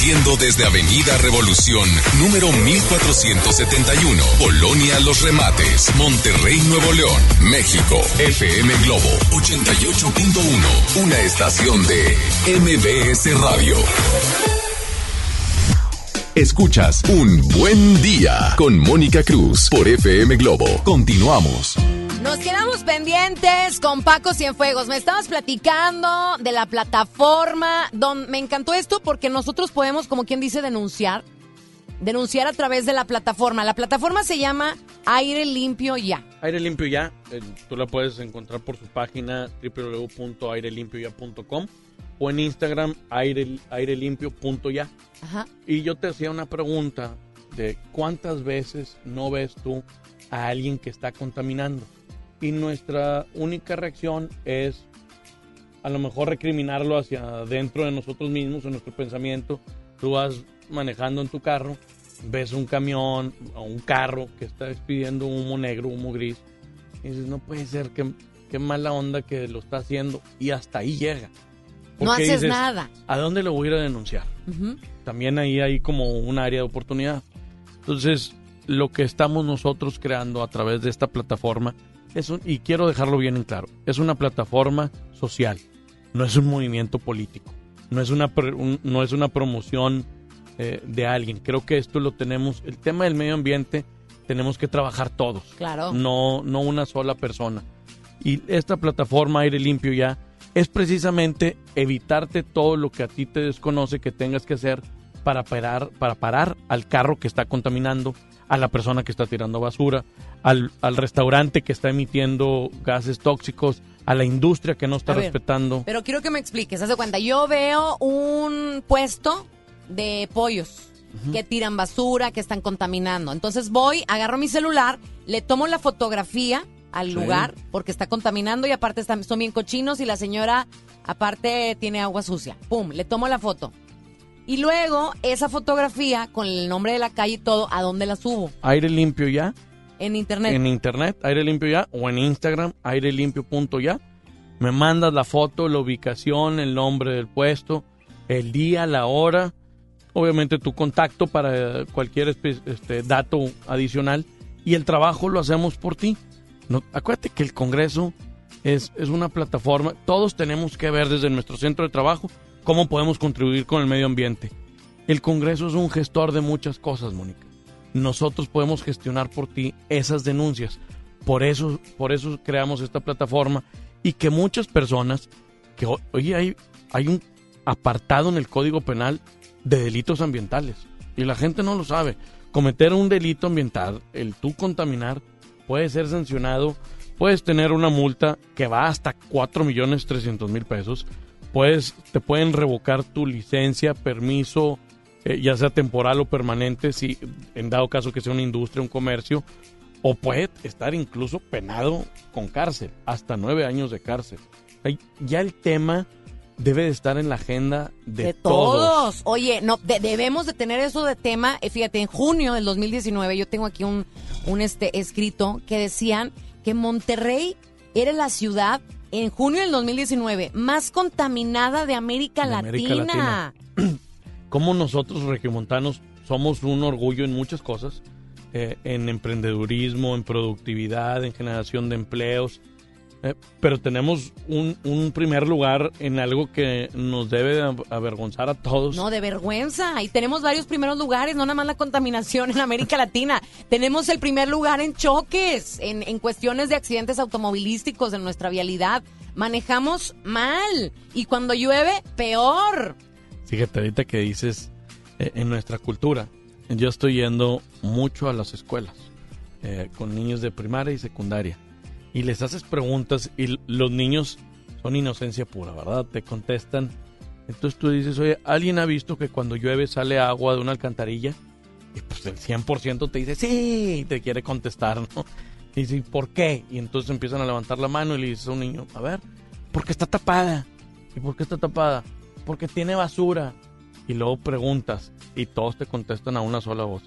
Desde Avenida Revolución, número 1471. Colonia Los Remates, Monterrey, Nuevo León, México. FM Globo 88.1. Una estación de MBS Radio. Escuchas Un Buen Día con Mónica Cruz por FM Globo. Continuamos. Con Paco Cienfuegos. Me estabas platicando de la plataforma. Don, me encantó esto porque nosotros podemos, como quien dice, denunciar. Denunciar a través de la plataforma. La plataforma se llama Aire Limpio Ya. Aire Limpio Ya, eh, tú la puedes encontrar por su página www.airelimpioya.com o en Instagram aire, airelimpio.ya. Ajá. Y yo te hacía una pregunta de cuántas veces no ves tú a alguien que está contaminando. Y nuestra única reacción es a lo mejor recriminarlo hacia dentro de nosotros mismos, en nuestro pensamiento. Tú vas manejando en tu carro, ves un camión o un carro que está despidiendo humo negro, humo gris, y dices, no puede ser, qué, qué mala onda que lo está haciendo, y hasta ahí llega. No haces dices, nada. ¿A dónde lo voy a ir a denunciar? Ujú. También ahí hay como un área de oportunidad. Entonces, lo que estamos nosotros creando a través de esta plataforma es un, y quiero dejarlo bien en claro, es una plataforma social, no es un movimiento político, no es una, un- no es una promoción eh, de alguien. Creo que esto lo tenemos, el tema del medio ambiente, tenemos que trabajar todos, Claro. no, no una sola persona. Y esta plataforma Aire Limpio ya es precisamente evitarte todo lo que a ti te desconoce que tengas que hacer para parar, para parar al carro que está contaminando, a la persona que está tirando basura, al, al restaurante que está emitiendo gases tóxicos, a la industria que no está ver, respetando. Pero quiero que me expliques. Haz de cuenta, yo veo un puesto de pollos que tiran basura, que están contaminando. Entonces voy, agarro mi celular, le tomo la fotografía al Sí. lugar porque está contaminando y aparte están, son bien cochinos y la señora aparte tiene agua sucia. Pum, le tomo la foto. Y luego esa fotografía con el nombre de la calle y todo, ¿a dónde la subo? Aire Limpio ya, En internet. en internet, aire limpio ya, o en Instagram, aire ya. Me mandas la foto, la ubicación, el nombre del puesto, el día, la hora, obviamente tu contacto para cualquier espe- este, dato adicional y el trabajo lo hacemos por ti. No, acuérdate que el Congreso es, es una plataforma, todos tenemos que ver desde nuestro centro de trabajo cómo podemos contribuir con el medio ambiente. El Congreso es un gestor de muchas cosas, Mónica nosotros podemos gestionar por ti esas denuncias. Por eso, por eso creamos esta plataforma y que muchas personas, que ho- oye, hay, hay un apartado en el Código Penal de delitos ambientales y la gente no lo sabe. Cometer un delito ambiental, el tú contaminar, puede ser sancionado, puedes tener una multa que va hasta 4 millones 300 mil pesos, puedes, te pueden revocar tu licencia, permiso, eh, ya sea temporal o permanente, si en dado caso que sea una industria, un comercio, o puede estar incluso penado con cárcel, hasta nueve años de cárcel. Ya el tema debe de estar en la agenda de, de todos. todos. Oye, no, de- debemos de tener eso de tema. Eh, fíjate, en junio del 2019 yo tengo aquí un, un este escrito que decían que Monterrey era la ciudad en junio del 2019 más contaminada de América, De Latina. América Latina. Como nosotros regiomontanos somos un orgullo en muchas cosas, eh, en emprendedurismo, en productividad, en generación de empleos, eh, pero tenemos un, un primer lugar en algo que nos debe de avergonzar a todos. No, de vergüenza. Y tenemos varios primeros lugares, no nada más la contaminación en América Latina. tenemos el primer lugar en choques, en, en cuestiones de accidentes automovilísticos en nuestra vialidad. Manejamos mal. Y cuando llueve, peor. Fíjate, ahorita que dices eh, en nuestra cultura, yo estoy yendo mucho a las escuelas eh, con niños de primaria y secundaria y les haces preguntas y los niños son inocencia pura, ¿verdad? Te contestan. Entonces tú dices, oye, ¿alguien ha visto que cuando llueve sale agua de una alcantarilla? Y pues el 100% te dice, sí, te quiere contestar, ¿no? Y dice, ¿por qué? Y entonces empiezan a levantar la mano y le dices a un niño, a ver, porque está tapada. ¿Y por qué está tapada? Porque tiene basura. Y luego preguntas y todos te contestan a una sola voz.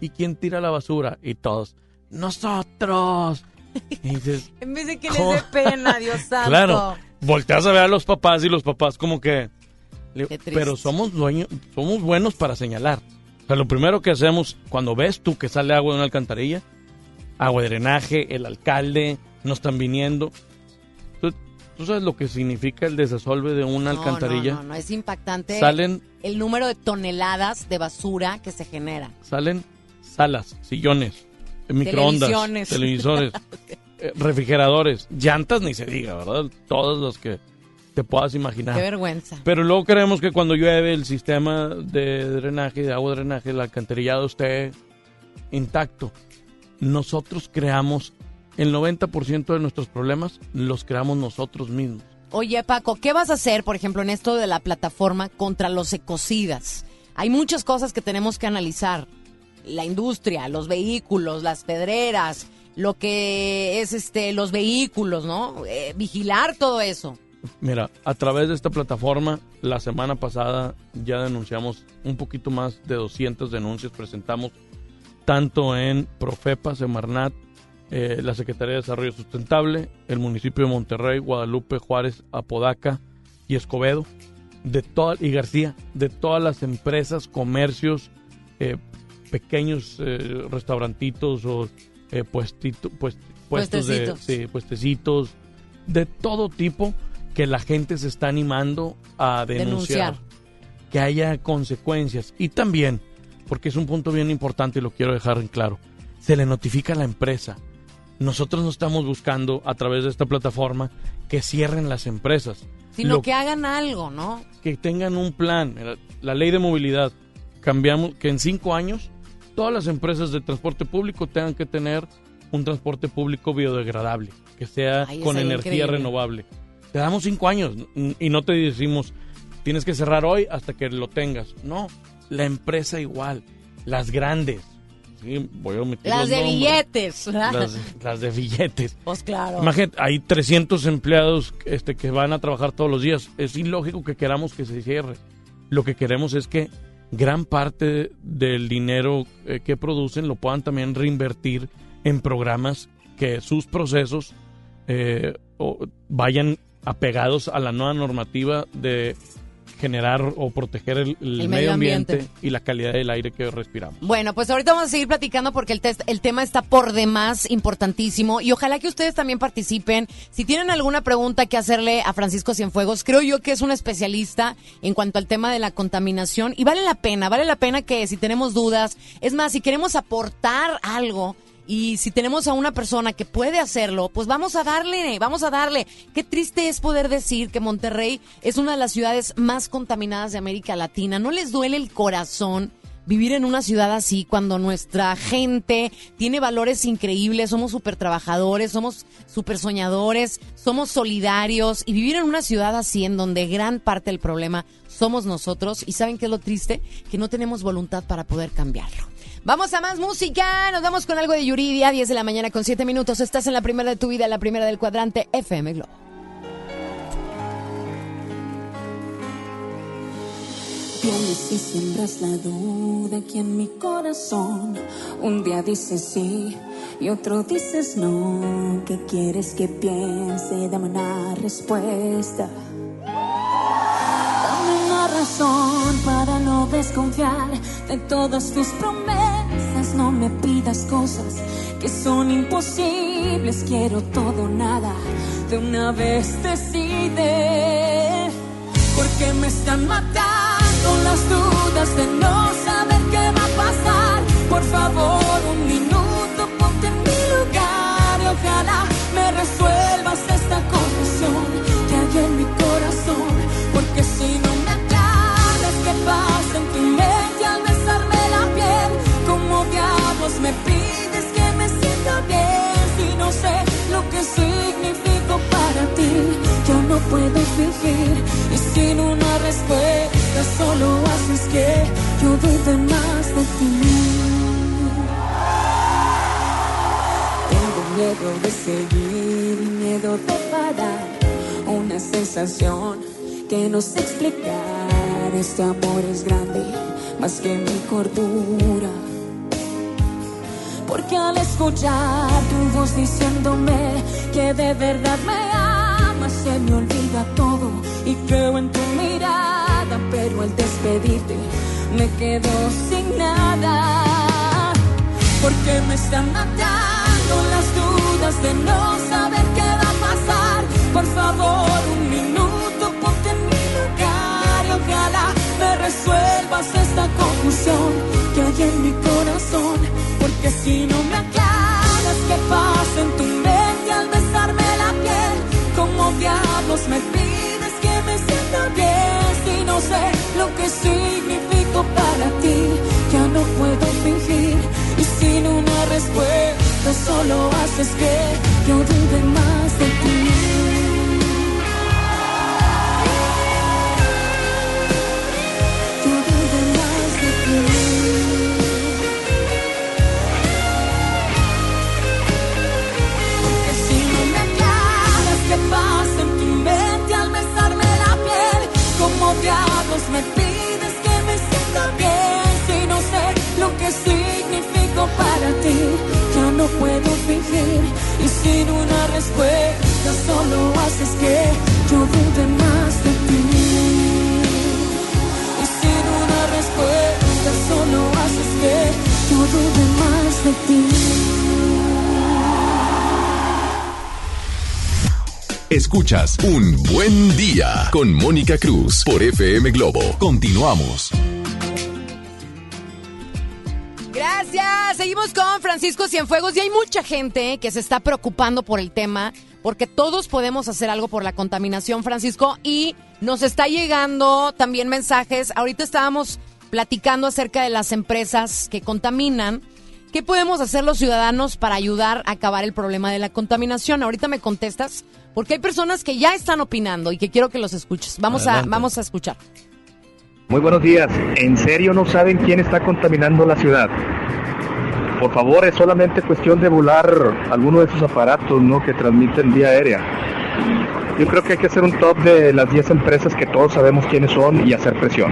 ¿Y quién tira la basura? Y todos, nosotros. Y dices, En vez de que ¿Cómo? les dé pena, Dios santo. Claro, volteas a ver a los papás y los papás como que... Qué pero somos dueños, somos buenos para señalar. O sea, lo primero que hacemos cuando ves tú que sale agua de una alcantarilla, agua de drenaje, el alcalde, no están viniendo. ¿Tú, tú sabes lo que significa el desasolve de una No, alcantarilla? No, no, no, es impactante Salen- el número de toneladas de basura que se genera. Salen salas, sillones, microondas, Televisiones. televisores, eh, refrigeradores, llantas, ni se diga, ¿verdad? Todos los que te puedas imaginar. Qué vergüenza. Pero luego queremos que cuando llueve el sistema de drenaje, de agua de drenaje, el alcantarillado esté intacto. Nosotros creamos el 90% de nuestros problemas, los creamos nosotros mismos. Oye, Paco, ¿qué vas a hacer, por ejemplo, en esto de la plataforma contra los ecocidas? Hay muchas cosas que tenemos que analizar. La industria, los vehículos, las pedreras, lo que es este los vehículos, ¿no? Eh, vigilar todo eso. Mira, a través de esta plataforma, la semana pasada ya denunciamos un poquito más de 200 denuncias, presentamos tanto en Profepa, Semarnat, eh, la Secretaría de Desarrollo Sustentable, el municipio de Monterrey, Guadalupe, Juárez, Apodaca y Escobedo, de toda, y García, de todas las empresas, comercios, eh, pequeños eh, restaurantitos o eh, puestito- pues- puestos de, Puestecitos. sí, puestecitos, de todo tipo que la gente se está animando a denunciar, Denunciar. que haya consecuencias y también porque es un punto bien importante y lo quiero dejar en claro se le notifica a la empresa nosotros no estamos buscando a través de esta plataforma que cierren las empresas Sino Lo que hagan algo, ¿no? que tengan un plan. Mira, La ley de movilidad, cambiamos que en cinco años todas las empresas de transporte público tengan que tener un transporte público biodegradable, que sea Ay, con energía increíble. renovable. Te damos cinco años y no te decimos tienes que cerrar hoy hasta que lo tengas. No, la empresa igual, las grandes. Sí, voy a omitir Las los de nombres. billetes. las de billetes. Pues claro. Imagínate, hay 300 empleados este, que van a trabajar todos los días. Es ilógico que queramos que se cierre. Lo que queremos es que gran parte del dinero eh, que producen lo puedan también reinvertir en programas que sus procesos eh, vayan apegados a la nueva normativa de generar o proteger el, el El medio medio ambiente, ambiente. y la calidad del aire que respiramos. Bueno, pues ahorita vamos a seguir platicando porque el, test- el tema está por demás importantísimo y ojalá que ustedes también participen. Si tienen alguna pregunta que hacerle a Francisco Cienfuegos, creo yo que es un especialista en cuanto al tema de la contaminación y vale la pena, vale la pena que si tenemos dudas, es más, si queremos aportar algo, y si tenemos a una persona que puede hacerlo, pues vamos a darle, vamos a darle. Qué triste es poder decir que Monterrey es una de las ciudades más contaminadas de América Latina. ¿No les duele el corazón? Vivir en una ciudad así cuando nuestra gente tiene valores increíbles, somos súper trabajadores, somos súper soñadores, somos solidarios y vivir en una ciudad así en donde gran parte del problema somos nosotros y saben qué es lo triste, que no tenemos voluntad para poder cambiarlo. Vamos a más música. Nos vamos con algo de Yuridia. 10 de la mañana con 7 minutos. Estás en la primera de tu vida, la primera del cuadrante FM Globo. Vienes y siembras la duda aquí en mi corazón. Un día dices sí y otro dices no. ¿Qué quieres que piense? Dame una respuesta. Dame una razón para no desconfiar de todas tus promesas. No me pidas cosas que son imposibles. Quiero todo, nada. De una vez decide. Porque me están matando las dudas de no saber qué va a pasar. Por favor, un minuto, ponte en mi lugar ojalá me resuelvas puedo fingir y sin una respuesta solo haces que yo dude más de ti. Tengo miedo de seguir y miedo de parar. Una sensación que no sé explicar. Este amor es grande, más que mi cordura. Porque al escuchar tu voz diciéndome que de verdad me y creo en tu mirada. Pero al despedirte me quedo sin nada. Porque me están matando las dudas de no saber qué va a pasar. Por favor, un minuto, ponte en mi lugar y ojalá me resuelvas esta confusión que hay en mi corazón. Porque si no me aclaras qué pasa en tu mente al besarme la piel, como diablos me pides bien si no sé lo que significo para ti. Ya no puedo fingir y sin una respuesta solo haces que yo dude más me pides que me sienta bien si no sé lo que significo para ti. Ya no puedo fingir y sin una respuesta solo haces que yo dude más de ti. Y sin una respuesta solo haces que yo dude más de ti. Escuchas Un Buen Día con Mónica Cruz por FM Globo. Continuamos. Gracias. Seguimos con Francisco Cienfuegos y hay mucha gente que se está preocupando por el tema porque todos podemos hacer algo por la contaminación, Francisco, y nos está llegando también mensajes. Ahorita estábamos platicando acerca de las empresas que contaminan. ¿Qué podemos hacer los ciudadanos para ayudar a acabar el problema de la contaminación? Ahorita me contestas porque hay personas que ya están opinando y que quiero que los escuches. Vamos a vamos a escuchar. Muy buenos días. ¿En serio no saben quién está contaminando la ciudad? Por favor, es solamente cuestión de volar alguno de esos aparatos ¿no? que transmiten vía aérea. Yo creo que hay que hacer un top de las 10 empresas que todos sabemos quiénes son y hacer presión.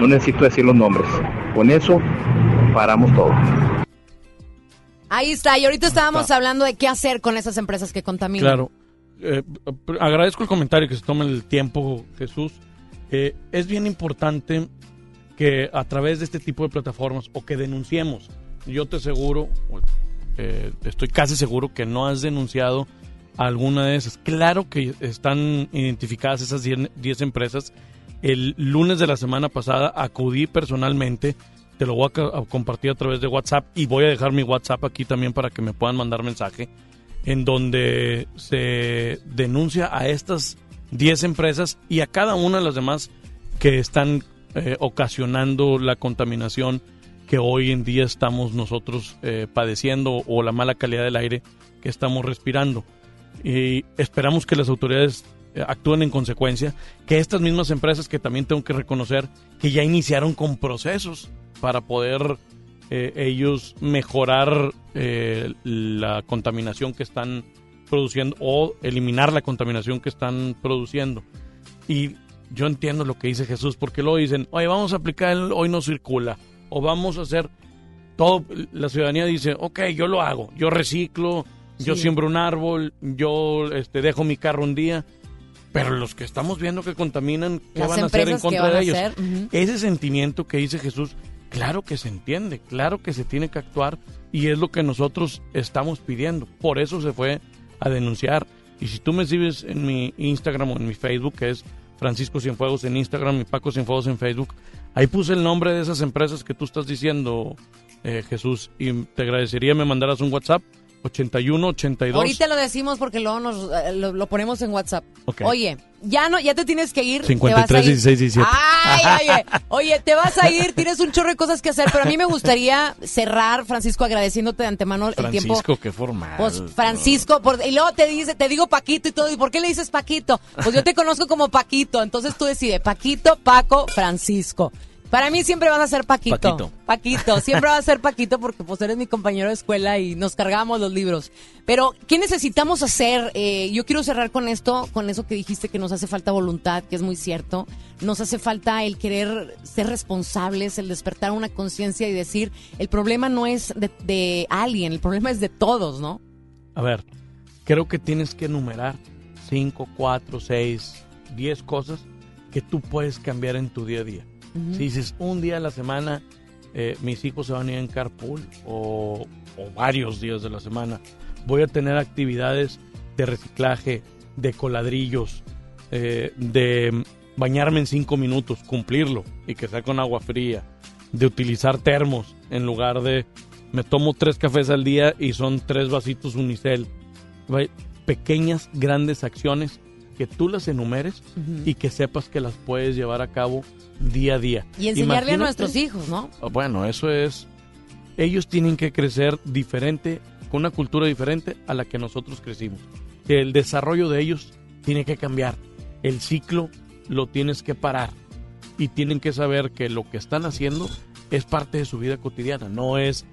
No necesito decir los nombres. Con eso paramos todo. Ahí está, y ahorita estábamos hablando de qué hacer con esas empresas que contaminan. Claro. Eh, agradezco el comentario que se tome el tiempo, Jesús. Eh, es bien importante que a través de este tipo de plataformas o que denunciemos. Yo te aseguro, eh, estoy casi seguro que no has denunciado alguna de esas. Claro que están identificadas esas 10 10 empresas. El lunes de la semana pasada acudí personalmente, te lo voy a compartir a través de WhatsApp y voy a dejar mi WhatsApp aquí también para que me puedan mandar mensaje en donde se denuncia a estas 10 empresas y a cada una de las demás que están eh, ocasionando la contaminación que hoy en día estamos nosotros eh, padeciendo o la mala calidad del aire que estamos respirando. Y esperamos que las autoridades eh, actúen en consecuencia, que estas mismas empresas que también tengo que reconocer que ya iniciaron con procesos para poder eh, ellos mejorar eh, la contaminación que están produciendo o eliminar la contaminación que están produciendo. Y yo entiendo lo que dice Jesús, porque luego dicen, oye, vamos a aplicar el hoy no circula, o vamos a hacer todo, la ciudadanía dice, ok, yo lo hago, yo reciclo, yo siembro un árbol, yo este, dejo mi carro un día, Pero los que estamos viendo que contaminan, ¿qué Las van a hacer en empresas, ¿qué contra de ellos? Ese sentimiento que dice Jesús, claro que se entiende, claro que se tiene que actuar y es lo que nosotros estamos pidiendo. Por eso se fue a denunciar. Y si tú me sigues en mi Instagram o en mi Facebook, que es Francisco Cienfuegos en Instagram y Paco Cienfuegos en Facebook, ahí puse el nombre de esas empresas que tú estás diciendo, eh, Jesús, y te agradecería me mandaras un WhatsApp 81 82 Ahorita lo decimos porque luego nos, eh, lo, lo ponemos en WhatsApp. Oye, ya no, ya te tienes que ir. 53, te vas a ir. 16, 17. Ay, oye, oye, te vas a ir, tienes un chorro de cosas que hacer, pero a mí me gustaría cerrar, Francisco, agradeciéndote de antemano el tiempo. Francisco, qué formal. Pues Francisco, por- y luego te dice, te digo Paquito y todo, ¿y por qué le dices Paquito? Pues yo te conozco como Paquito, entonces tú decides, Paquito, Paco, Francisco. Para mí siempre vas a ser Paquito. Paquito. Paquito, siempre vas a ser Paquito porque pues eres mi compañero de escuela y nos cargábamos los libros. Pero, ¿qué necesitamos hacer? Eh, yo quiero cerrar con esto, con eso que dijiste que nos hace falta voluntad, que es muy cierto. Nos hace falta el querer ser responsables, el despertar una conciencia y decir, el problema no es de, de alguien, el problema es de todos, ¿no? A ver, creo que tienes que enumerar 5, 4, 6, 10 cosas que tú puedes cambiar en tu día a día. Si dices, un día a la semana eh, mis hijos se van a ir en carpool o, varios días de la semana, voy a tener actividades de reciclaje, de coladrillos, eh, de bañarme en 5 minutos, cumplirlo y que sea con agua fría, de utilizar termos en lugar de me tomo tres cafés al día y son tres vasitos unicel. Pequeñas, grandes acciones que tú las enumeres y que sepas que las puedes llevar a cabo día a día. Y enseñarle a nuestros hijos, ¿no? Ah, Bueno, eso es. Ellos tienen que crecer diferente, con una cultura diferente a la que nosotros crecimos. El desarrollo de ellos tiene que cambiar. El ciclo lo tienes que parar. Y tienen que saber que lo que están haciendo es parte de su vida cotidiana. No es,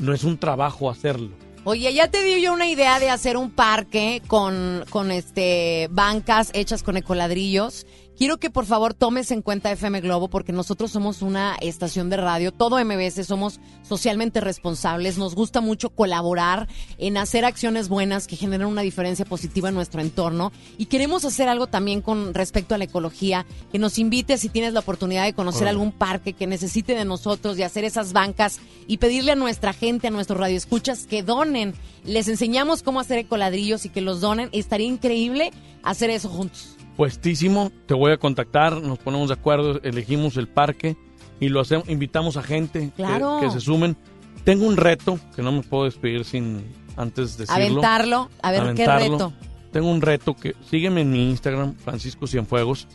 no es un trabajo hacerlo. Oye, ya te di yo una idea de hacer un parque con, con este bancas hechas con ecoladrillos. Quiero que por favor tomes en cuenta FM Globo porque nosotros somos una estación de radio, todo MBS somos socialmente responsables, nos gusta mucho colaborar en hacer acciones buenas que generen una diferencia positiva en nuestro entorno y queremos hacer algo también con respecto a la ecología, que nos invites si tienes la oportunidad de conocer algún parque que necesite de nosotros, de hacer esas bancas y pedirle a nuestra gente, a nuestros radioescuchas que donen. Les enseñamos cómo hacer ecoladrillos y que los donen. Estaría increíble hacer eso juntos. Puestísimo, te voy a contactar, nos ponemos de acuerdo, elegimos el parque y lo hacemos, invitamos a gente que- Claro. que, se sumen. Tengo un reto que no me puedo despedir sin antes decirlo. Aventarlo, a ver qué reto. Tengo un reto que sígueme en mi Instagram, Francisco Cienfuegos,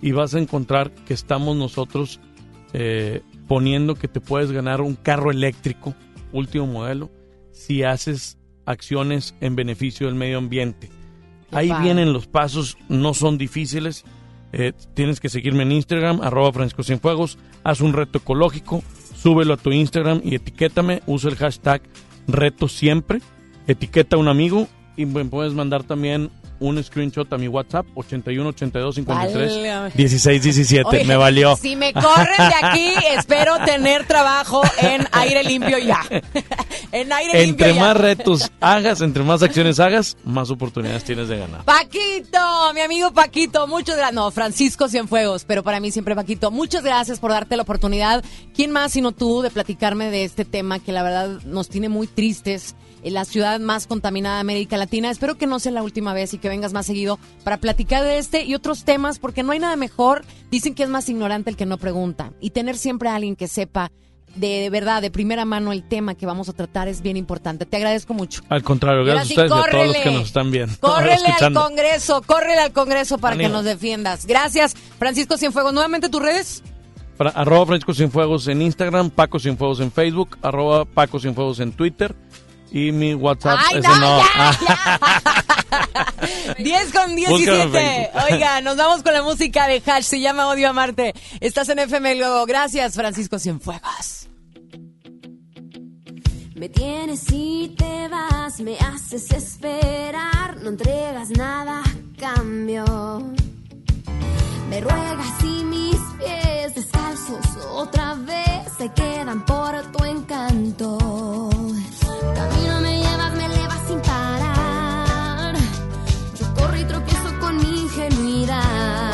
y vas a encontrar que estamos nosotros eh, poniendo que te puedes ganar un carro eléctrico, último modelo, si haces acciones en beneficio del medio ambiente. Ahí vienen los pasos, no son difíciles. Eh, tienes que seguirme en Instagram, arroba Francisco Cienfuegos, haz un reto ecológico, súbelo a tu Instagram y etiquétame, usa el hashtag reto siempre, etiqueta a un amigo y me puedes mandar también un screenshot a mi WhatsApp 81 82 53 Válgame. 16 17 Oye, me valió Si me corren de aquí, espero tener trabajo en aire limpio ya. en aire limpio entre ya. más retos hagas entre más acciones hagas más oportunidades tienes de ganar Paquito, mi amigo Paquito, muchas gracias. No, Francisco Cienfuegos, pero para mí siempre Paquito. Muchas gracias por darte la oportunidad. ¿Quién más sino tú de platicarme de este tema que la verdad nos tiene muy tristes? La ciudad más contaminada de América Latina. Espero que no sea la última vez y que vengas más seguido para platicar de este y otros temas, porque no hay nada mejor. Dicen que es más ignorante el que no pregunta. Y tener siempre a alguien que sepa de, de verdad, de primera mano, el tema que vamos a tratar es bien importante. Te agradezco mucho. al contrario gracias a ustedes y a todos los que nos están viendo Córrele al. Congreso, córrele al Congreso para que nos defiendas. Gracias, Francisco Cienfuegos. Nuevamente tus redes. Arroba Francisco Cienfuegos en Instagram, Paco Cienfuegos en Facebook, arroba Paco Cienfuegos en Twitter y mi WhatsApp Ay, ese no, no. ya, Ah, 10 con Búscame 17. en Facebook. Oiga, nos vamos con la música de Hash. Se llama Odio a Marte. Estás en FM Globo. Gracias, Francisco Cienfuegos. Me tienes y te vas, me haces esperar, no entregas nada a cambio. Me ruegas y mis pies descalzos otra vez se quedan por tu encanto. Camino me llevas, me elevas sin parar. Yo corro y tropiezo con mi ingenuidad.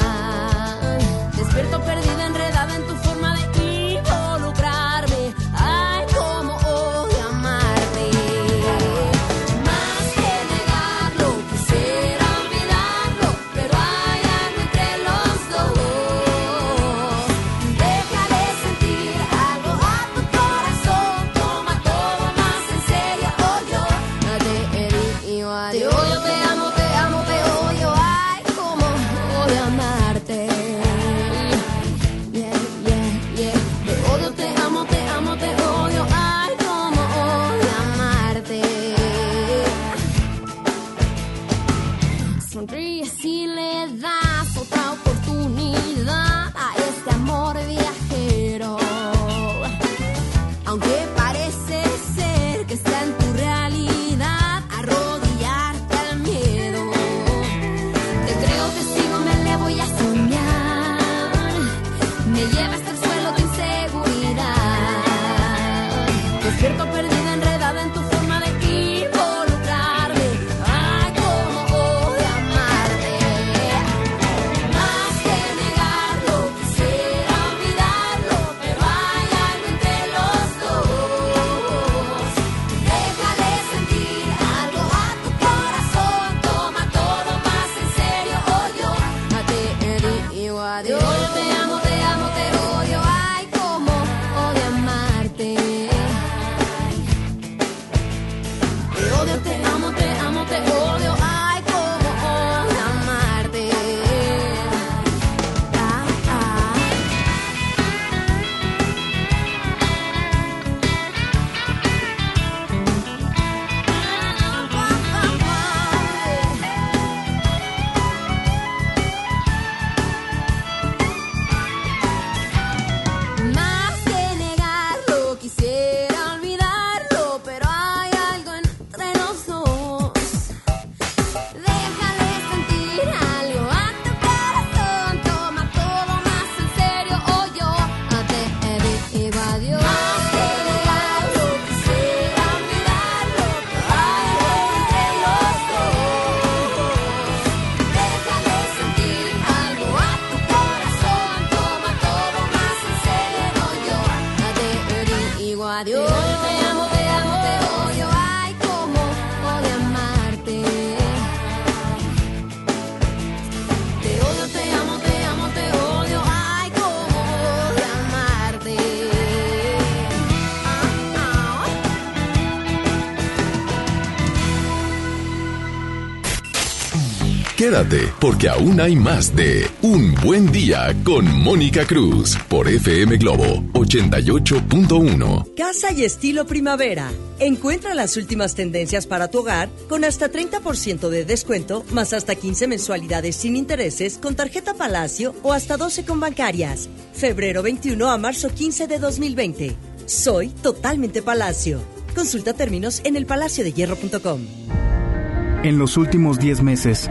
Quédate, porque aún hay más de Un Buen Día con Mónica Cruz por FM Globo 88.1. Casa y estilo primavera. Encuentra las últimas tendencias para tu hogar con hasta 30% de descuento, más hasta 15 mensualidades sin intereses con tarjeta Palacio o hasta 12 con bancarias. Febrero 21 a marzo 15 de 2020. Soy totalmente Palacio. Consulta términos en elpalaciodehierro.com. En los últimos 10 meses,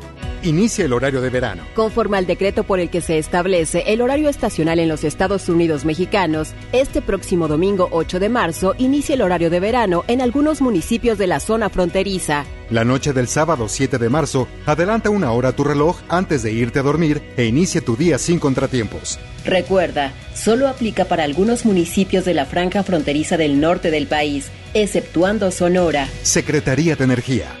Inicia el horario de verano. Conforme al decreto por el que se establece el horario estacional en los Estados Unidos mexicanos, este próximo domingo 8 de marzo inicia el horario de verano en algunos municipios de la zona fronteriza. La noche del sábado 7 de marzo, adelanta una hora tu reloj antes de irte a dormir e inicia tu día sin contratiempos. Recuerda, solo aplica para algunos municipios de la franja fronteriza del norte del país, exceptuando Sonora. Secretaría de Energía.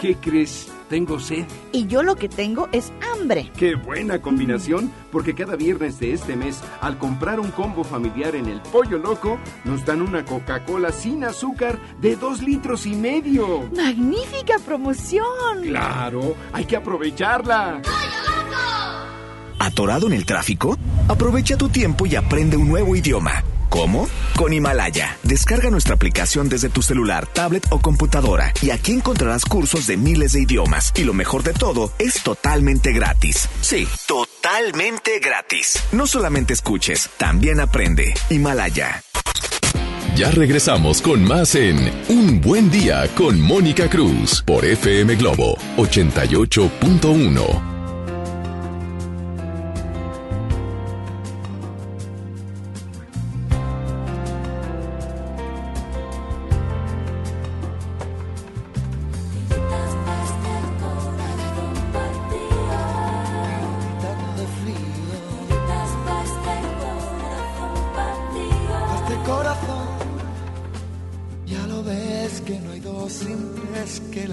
¿Qué crees? Tengo sed. Y yo lo que tengo es hambre. Qué buena combinación, porque cada viernes de este mes, al comprar un combo familiar en el Pollo Loco, nos dan una Coca-Cola sin azúcar de dos litros y medio. ¡Magnífica promoción! Claro, hay que aprovecharla. ¿Atorado en el tráfico? Aprovecha tu tiempo y aprende un nuevo idioma. ¿Cómo? Con Himalaya. Descarga nuestra aplicación desde tu celular, tablet o computadora y aquí encontrarás cursos de miles de idiomas. Y lo mejor de todo, es totalmente gratis. Sí, totalmente gratis. No solamente escuches, también aprende. Himalaya. Ya regresamos con más en Un Buen Día con Mónica Cruz por FM Globo 88.1.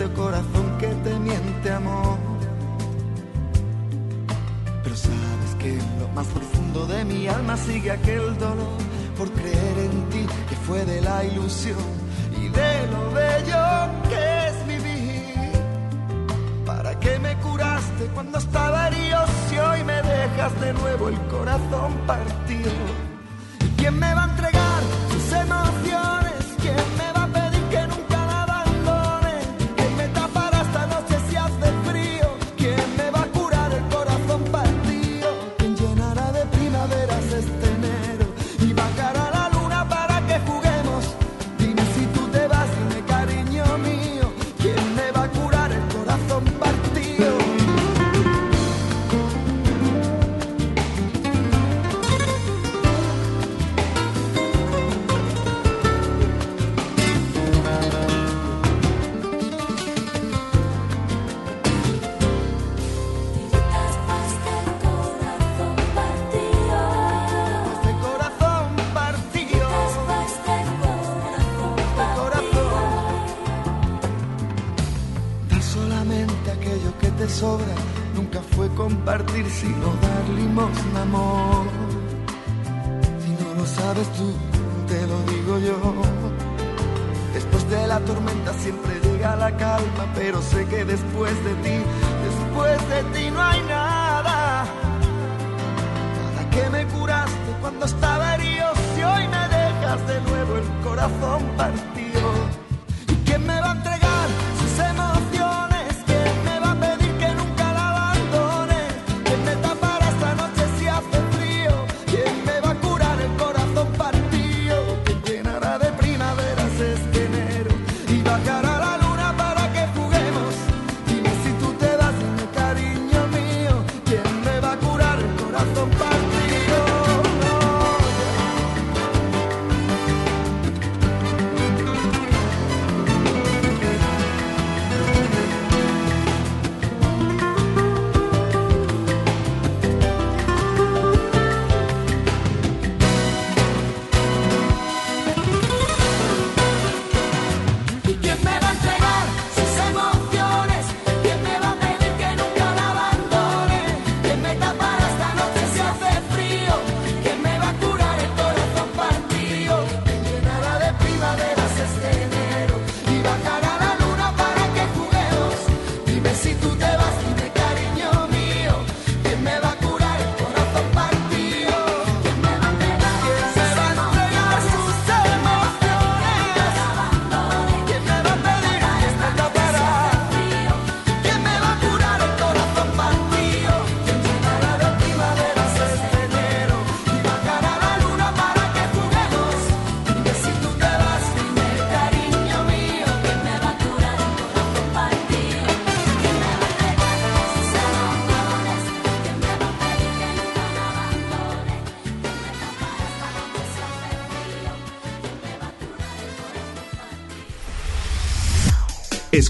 Siente, corazón que te miente, amor. Pero sabes que en lo más profundo de mi alma sigue aquel dolor por creer en ti que fue de la ilusión y de lo bello que es vivir. ¿Para qué me curaste cuando estaba herido si hoy me dejas de nuevo el corazón partido? ¿Y quién me va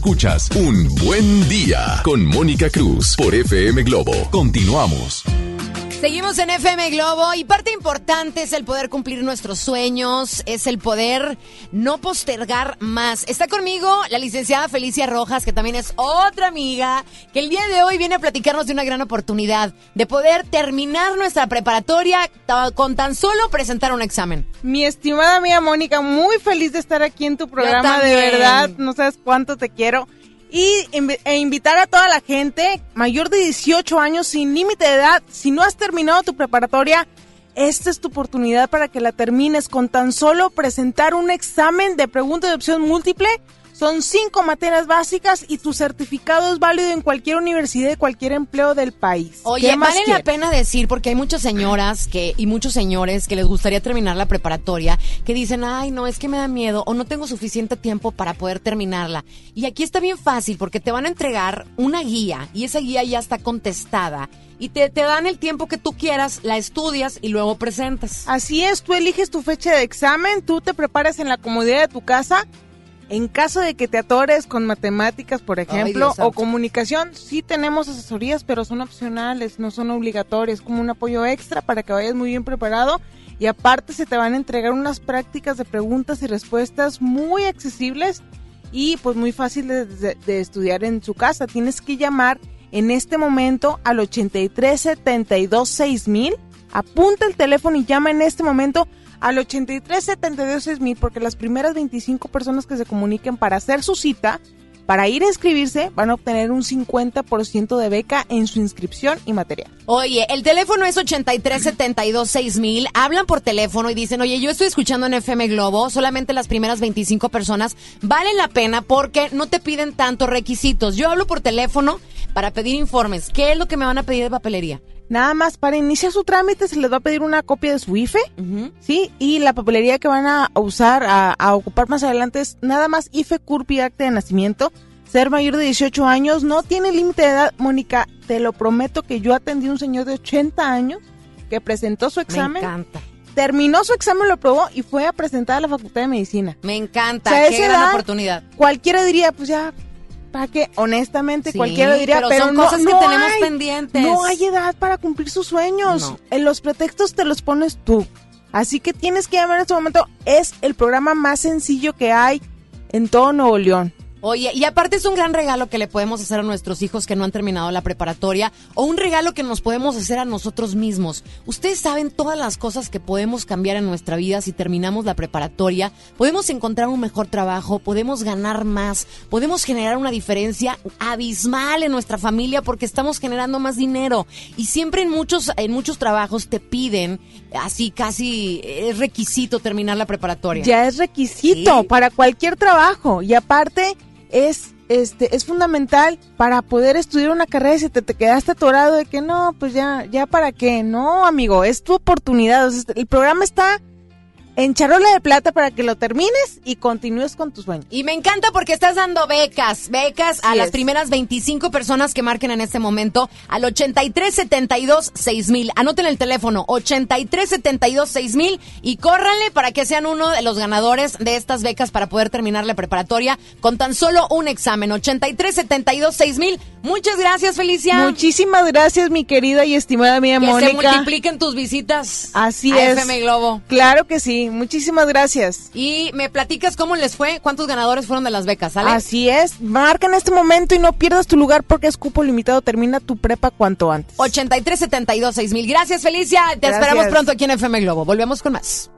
Escuchas Un Buen Día con Mónica Cruz por FM Globo. Continuamos. Seguimos en FM Globo y parte importante es el poder cumplir nuestros sueños, es el poder no postergar más. Está conmigo la licenciada Felicia Rojas, que también es otra amiga, que el día de hoy viene a platicarnos de una gran oportunidad, de poder terminar nuestra preparatoria con tan solo presentar un examen. Mi estimada amiga Mónica, muy feliz de estar aquí en tu programa, de verdad, no sabes cuánto te quiero. Y e invitar a toda la gente mayor de 18 años sin límite de edad, si no has terminado tu preparatoria, esta es tu oportunidad para que la termines con tan solo presentar un examen de pregunta de opción múltiple. Son cinco materias básicas y tu certificado es válido en cualquier universidad de cualquier empleo del país. Oye, ¿Qué más vale la pena decir, porque hay muchas señoras que y muchos señores que les gustaría terminar la preparatoria, que dicen, ay, no, es que me da miedo o no tengo suficiente tiempo para poder terminarla. Y aquí está bien fácil, porque te van a entregar una guía y esa guía ya está contestada. Y te, te dan el tiempo que tú quieras, la estudias y luego presentas. Así es, tú eliges tu fecha de examen, tú te preparas en la comodidad de tu casa. En caso de que te atores con matemáticas, por ejemplo, o comunicación, sí tenemos asesorías, pero son opcionales, no son obligatorias, como un apoyo extra para que vayas muy bien preparado. Y aparte se te van a entregar unas prácticas de preguntas y respuestas muy accesibles y pues muy fáciles de, de estudiar en su casa. Tienes que llamar en este momento al 83 72 6000. Apunta el teléfono y llama en este momento al 83 72 6000 porque las primeras 25 personas que se comuniquen para hacer su cita, para ir a inscribirse, van a obtener un 50% de beca en su inscripción y material. Oye, el teléfono es 83726000. Hablan por teléfono y dicen, oye, yo estoy escuchando en FM Globo, solamente las primeras 25 personas valen la pena porque no te piden tantos requisitos. Yo hablo por teléfono para pedir informes. ¿Qué es lo que me van a pedir de papelería? Nada más para iniciar su trámite se les va a pedir una copia de su IFE, ¿sí? Y la papelería que van a usar, a, a ocupar más adelante es nada más IFE, CURP y acta de nacimiento. Ser mayor de 18 años no tiene límite de edad, Mónica. Te lo prometo que yo atendí a un señor de 80 años que presentó su examen. Me encanta. Terminó su examen, lo aprobó y fue a presentar a la Facultad de Medicina. Me encanta. O sea, Qué gran edad, oportunidad. Cualquiera diría, pues ya, ¿para qué? Honestamente, Sí, cualquiera diría, pero pero, son no, cosas que no tenemos hay, pendientes. No hay edad para cumplir sus sueños. No. En los pretextos te los pones tú. Así que tienes que llamar en este momento. Es el programa más sencillo que hay en todo Nuevo León. Oye, y aparte es un gran regalo que le podemos hacer a nuestros hijos que no han terminado la preparatoria o un regalo que nos podemos hacer a nosotros mismos. Ustedes saben todas las cosas que podemos cambiar en nuestra vida si terminamos la preparatoria. Podemos encontrar un mejor trabajo, podemos ganar más, podemos generar una diferencia abismal en nuestra familia porque estamos generando más dinero. Y siempre en muchos, en muchos trabajos te piden, así casi es requisito terminar la preparatoria. Ya es requisito para cualquier trabajo y aparte es este es fundamental para poder estudiar una carrera y si te, te quedaste atorado de que no, pues ya ya para qué. No, amigo, es tu oportunidad. El programa está en charola de plata para que lo termines y continúes con tus sueños. Y me encanta porque estás dando becas, becas a las es. primeras 25 personas que marquen en este momento al 8372 6000. Anoten el teléfono 8372 6000 y córranle para que sean uno de los ganadores de estas becas para poder terminar la preparatoria con tan solo un examen 8372 6000. Muchas gracias, Felicia. Muchísimas gracias, mi querida y estimada amiga que se Mónica. multipliquen tus visitas. Así a es. FM Globo. Claro que sí. Muchísimas gracias. Y me platicas cómo les fue, cuántos ganadores fueron de las becas, ¿sale? Así es. Marca en este momento y no pierdas tu lugar porque es cupo limitado. Termina tu prepa cuanto antes. 8372 6000. Gracias, Felicia. Te Gracias. esperamos pronto aquí en FM Globo. Volvemos con más.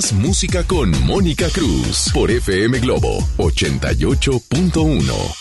Más música con Mónica Cruz por FM Globo 88.1.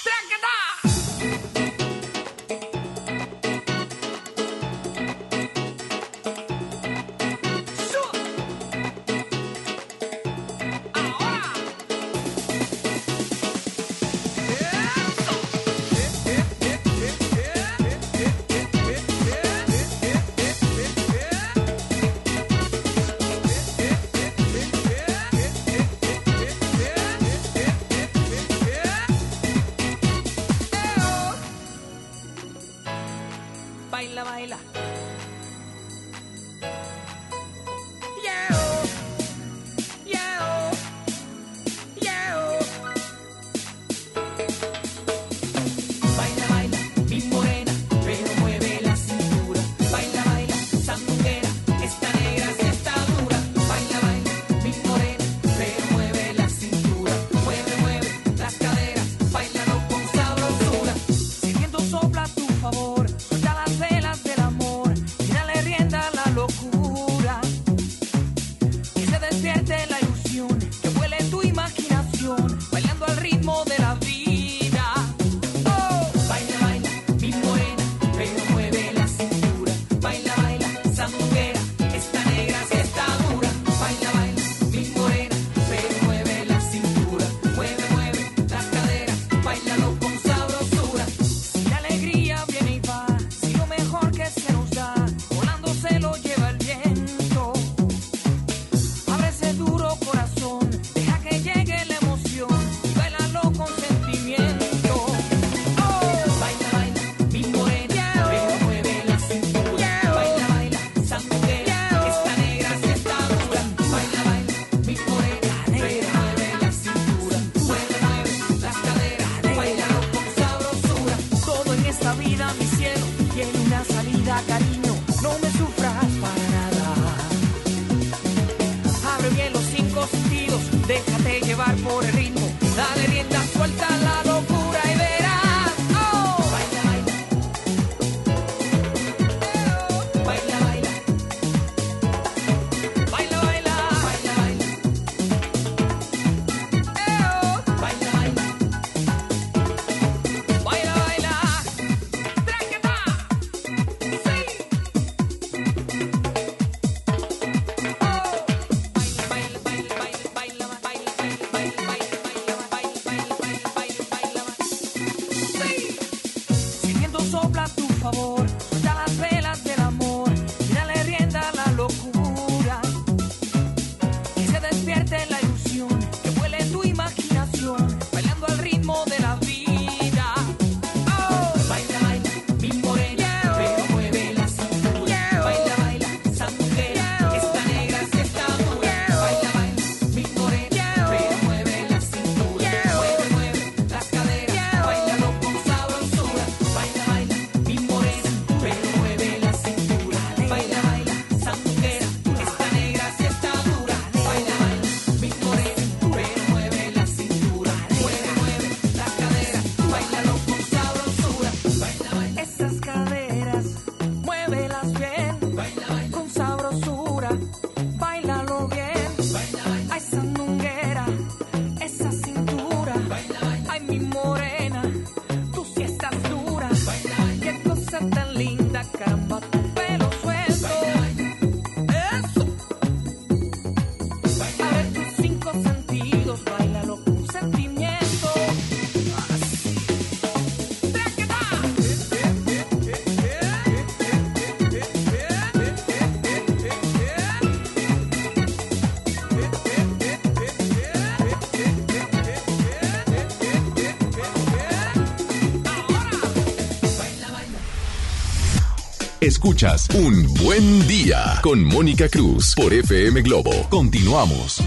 escuchas Un Buen Día con Mónica Cruz por FM Globo. Continuamos.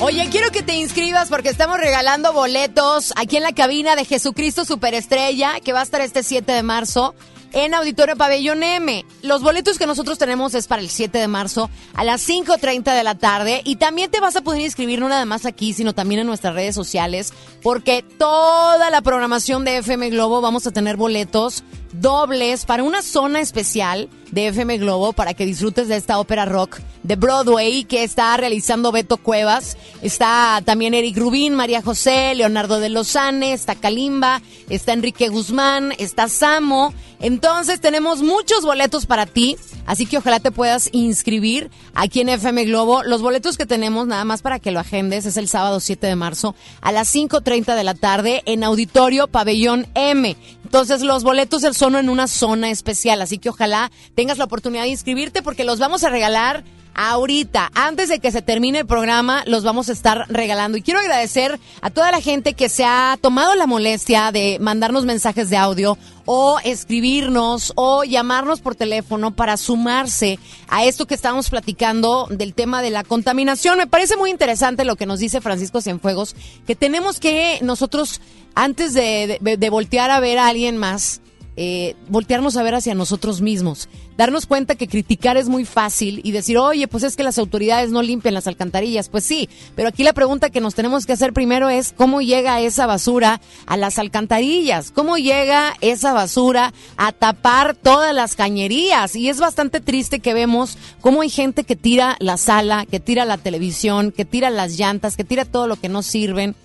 Oye, quiero que te inscribas porque estamos regalando boletos aquí en la cabina de Jesucristo Superestrella que va a estar este 7 de marzo en Auditorio Pabellón M. Los boletos que nosotros tenemos es para el 7 de marzo a las 5.30 de la tarde y también te vas a poder inscribir no nada más aquí, sino también en nuestras redes sociales porque toda la programación de FM Globo vamos a tener boletos dobles para una zona especial de FM Globo para que disfrutes de esta ópera rock de Broadway que está realizando Beto Cuevas. Está también Eric Rubín, María José, Leonardo de Lozane, está Kalimba, está Enrique Guzmán, está Samo. Entonces tenemos muchos boletos para ti así que ojalá te puedas inscribir aquí en FM Globo. Los boletos que tenemos, nada más para que lo agendes, es el sábado 7 de marzo a las 5.30 de la tarde en Auditorio Pabellón M. Entonces los boletos son en una zona especial, así que ojalá tengas la oportunidad de inscribirte porque los vamos a regalar ahorita, antes de que se termine el programa, los vamos a estar regalando. Y quiero agradecer a toda la gente que se ha tomado la molestia de mandarnos mensajes de audio o escribirnos o llamarnos por teléfono para sumarse a esto que estamos platicando del tema de la contaminación. Me parece muy interesante lo que nos dice Francisco Cienfuegos, que tenemos que nosotros, antes de, de- de voltear a ver a alguien más, eh, voltearnos a ver hacia nosotros mismos, darnos cuenta que criticar es muy fácil y decir, oye, pues es que las autoridades no limpian las alcantarillas. Pues sí, pero aquí la pregunta que nos tenemos que hacer primero es cómo llega esa basura a las alcantarillas, cómo llega esa basura a tapar todas las cañerías. Y es bastante triste que vemos cómo hay gente que tira la sala, que tira la televisión, que tira las llantas, que tira todo lo que no sirven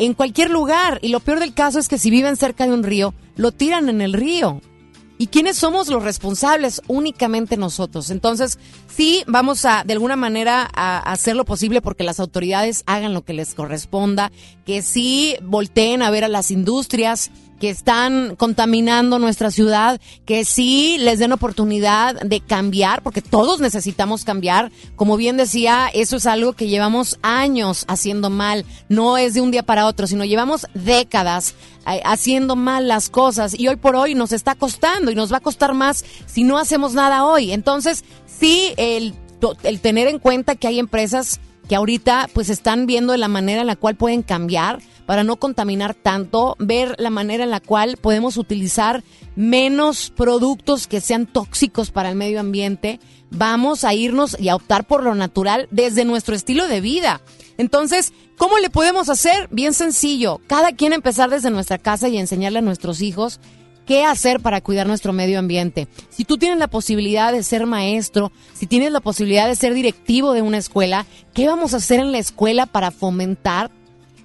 en cualquier lugar. Y lo peor del caso es que si viven cerca de un río, lo tiran en el río. ¿Y quiénes somos los responsables? Únicamente nosotros. Entonces, sí, vamos a, de alguna manera, a hacer lo posible porque las autoridades hagan lo que les corresponda, que sí volteen a ver a las industrias que están contaminando nuestra ciudad, que sí les den oportunidad de cambiar, porque todos necesitamos cambiar. Como bien decía, eso es algo que llevamos años haciendo mal. No es de un día para otro, sino llevamos décadas eh, haciendo mal las cosas y hoy por hoy nos está costando y nos va a costar más si no hacemos nada hoy. Entonces, sí, el, el tener en cuenta que hay empresas que ahorita pues están viendo la manera en la cual pueden cambiar para no contaminar tanto, ver la manera en la cual podemos utilizar menos productos que sean tóxicos para el medio ambiente, vamos a irnos y a optar por lo natural desde nuestro estilo de vida. Entonces, ¿cómo le podemos hacer? Bien sencillo, cada quien empezar desde nuestra casa y enseñarle a nuestros hijos qué hacer para cuidar nuestro medio ambiente. Si tú tienes la posibilidad de ser maestro, si tienes la posibilidad de ser directivo de una escuela, ¿qué vamos a hacer en la escuela para fomentar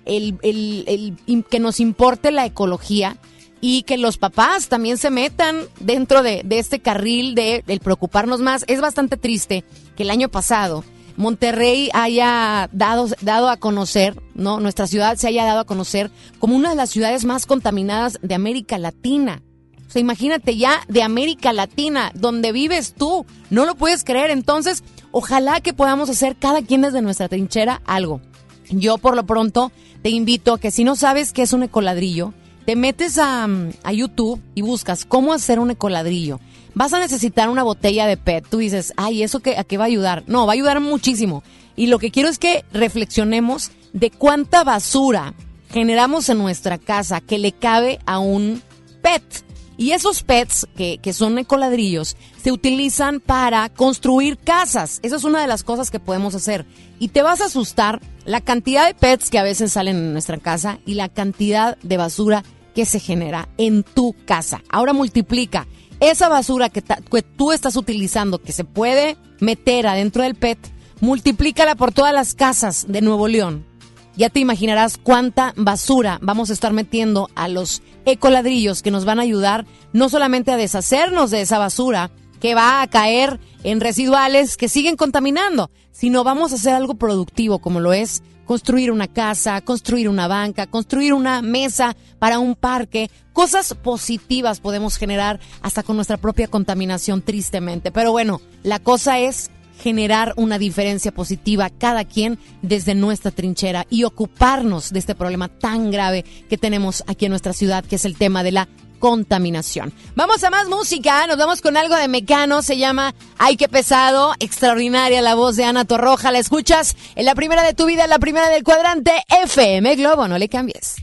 el, que nos importe la ecología y que los papás también se metan dentro de, este carril de preocuparnos más? Es bastante triste que el año pasado Monterrey haya dado, dado a conocer, ¿no? Nuestra ciudad se haya dado a conocer como una de las ciudades más contaminadas de América Latina. O sea, imagínate ya de América Latina, donde vives tú. No lo puedes creer. Entonces, ojalá que podamos hacer cada quien desde nuestra trinchera algo. Yo por lo pronto te invito a que si no sabes qué es un ecoladrillo, te metes a, a YouTube y buscas cómo hacer un ecoladrillo. Vas a necesitar una botella de PET. Tú dices, ay, ¿eso qué, a qué va a ayudar? No, va a ayudar muchísimo. Y lo que quiero es que reflexionemos de cuánta basura generamos en nuestra casa que le cabe a un PET. Y esos PETs, que, que son ecoladrillos, se utilizan para construir casas. Esa es una de las cosas que podemos hacer. Y te vas a asustar la cantidad de PETs que a veces salen en nuestra casa y la cantidad de basura que se genera en tu casa. Ahora multiplica esa basura que, tú estás utilizando, que se puede meter adentro del PET, multiplícala por todas las casas de Nuevo León ya te imaginarás cuánta basura vamos a estar metiendo a los ecoladrillos que nos van a ayudar no solamente a deshacernos de esa basura que va a caer en residuales que siguen contaminando, sino vamos a hacer algo productivo como lo es construir una casa, construir una banca, construir una mesa para un parque. Cosas positivas podemos generar hasta con nuestra propia contaminación, tristemente. Pero bueno, la cosa es generar una diferencia positiva cada quien desde nuestra trinchera y ocuparnos de este problema tan grave que tenemos aquí en nuestra ciudad, que es el tema de la contaminación. Vamos a más música, nos vamos con algo de Mecano, se llama Ay, qué pesado, extraordinaria la voz de Ana Torroja, la escuchas en la primera de tu vida, en la primera del cuadrante FM Globo, no le cambies.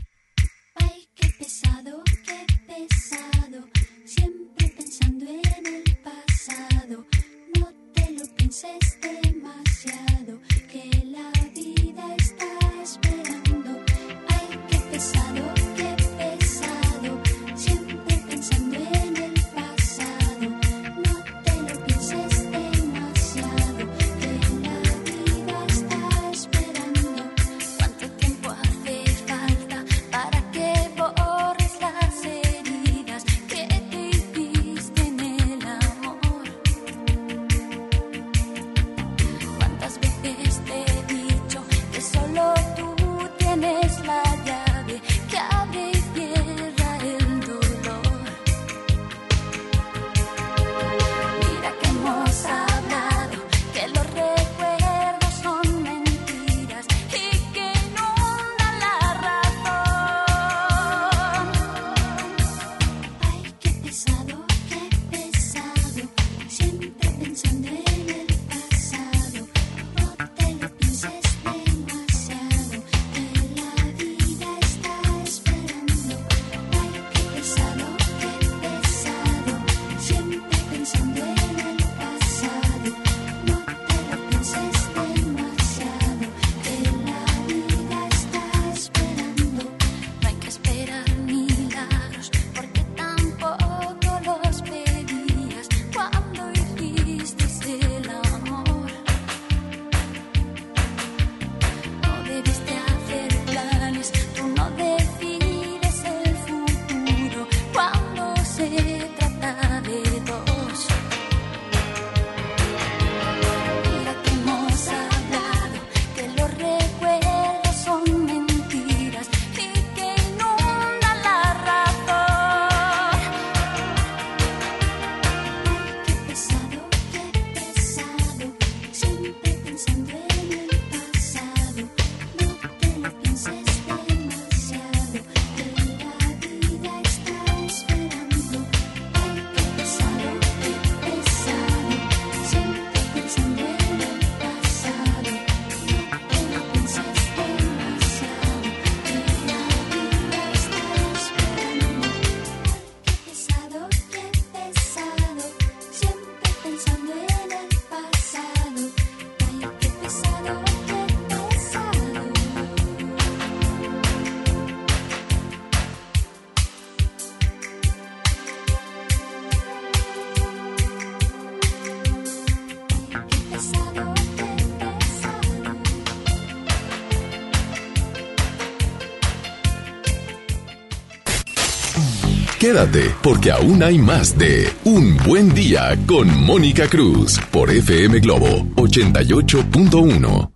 Quédate, porque aún hay más de Un Buen Día con Mónica Cruz por FM Globo 88.1.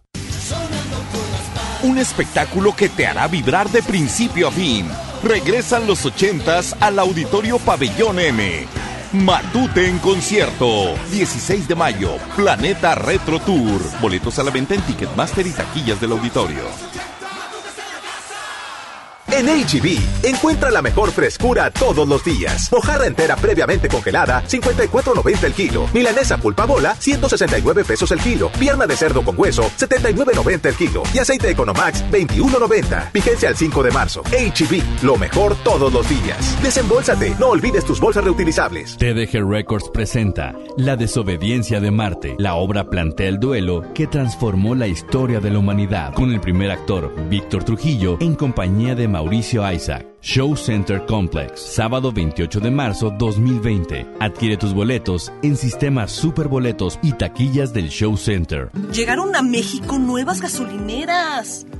Un espectáculo que te hará vibrar de principio a fin. Regresan los ochentas al Auditorio Pabellón M. Matute en concierto. 16 de mayo. Planeta Retro Tour. Boletos a la venta en Ticketmaster y taquillas del auditorio. En HB, encuentra la mejor frescura todos los días. Mojarra entera previamente congelada, 54.90 el kilo. Milanesa pulpa bola, 169 pesos el kilo. Pierna de cerdo con hueso, 79.90 el kilo. Y aceite Economax, 21.90. Vigencia al 5 de marzo. HB, lo mejor todos los días. Desembolsate, no olvides tus bolsas reutilizables. TDG Records presenta La desobediencia de Marte. La obra plantea el duelo que transformó la historia de la humanidad, con el primer actor, Víctor Trujillo, en compañía de Mauricio Isaac. Show Center Complex, sábado 28 de marzo 2020. Adquiere tus boletos en sistemas superboletos y taquillas del Show Center. Llegaron a México nuevas gasolineras.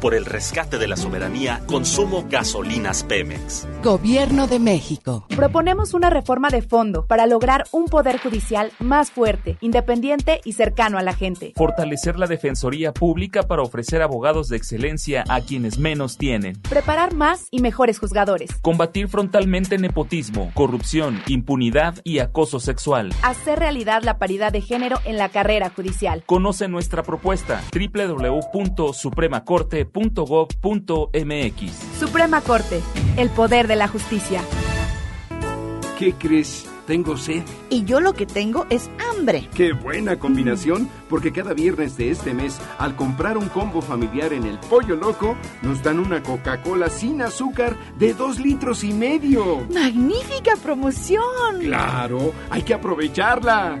Por el rescate de la soberanía, consumo gasolinas Pemex. Gobierno de México. Proponemos una reforma de fondo para lograr un poder judicial más fuerte, independiente y cercano a la gente. Fortalecer la defensoría pública para ofrecer abogados de excelencia a quienes menos tienen. Preparar más y mejores juzgadores. Combatir frontalmente nepotismo, corrupción, impunidad y acoso sexual. Hacer realidad la paridad de género en la carrera judicial. Conoce nuestra propuesta www.supremacorte.gov.mx. Suprema Corte, el poder de la justicia. ¿Qué crees? Tengo sed. Y yo lo que tengo es hambre. ¡Qué buena combinación! Porque cada viernes de este mes, al comprar un combo familiar en el Pollo Loco, nos dan una Coca-Cola sin azúcar de dos litros y medio. ¡Magnífica promoción! ¡Claro! ¡Hay que aprovecharla!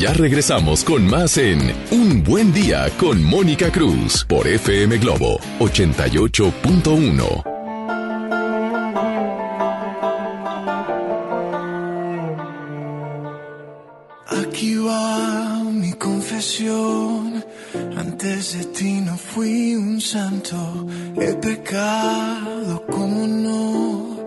Ya regresamos con más en Un Buen Día con Mónica Cruz por FM Globo 88.1. Aquí va mi confesión. Antes de ti no fui un santo. He pecado, como no.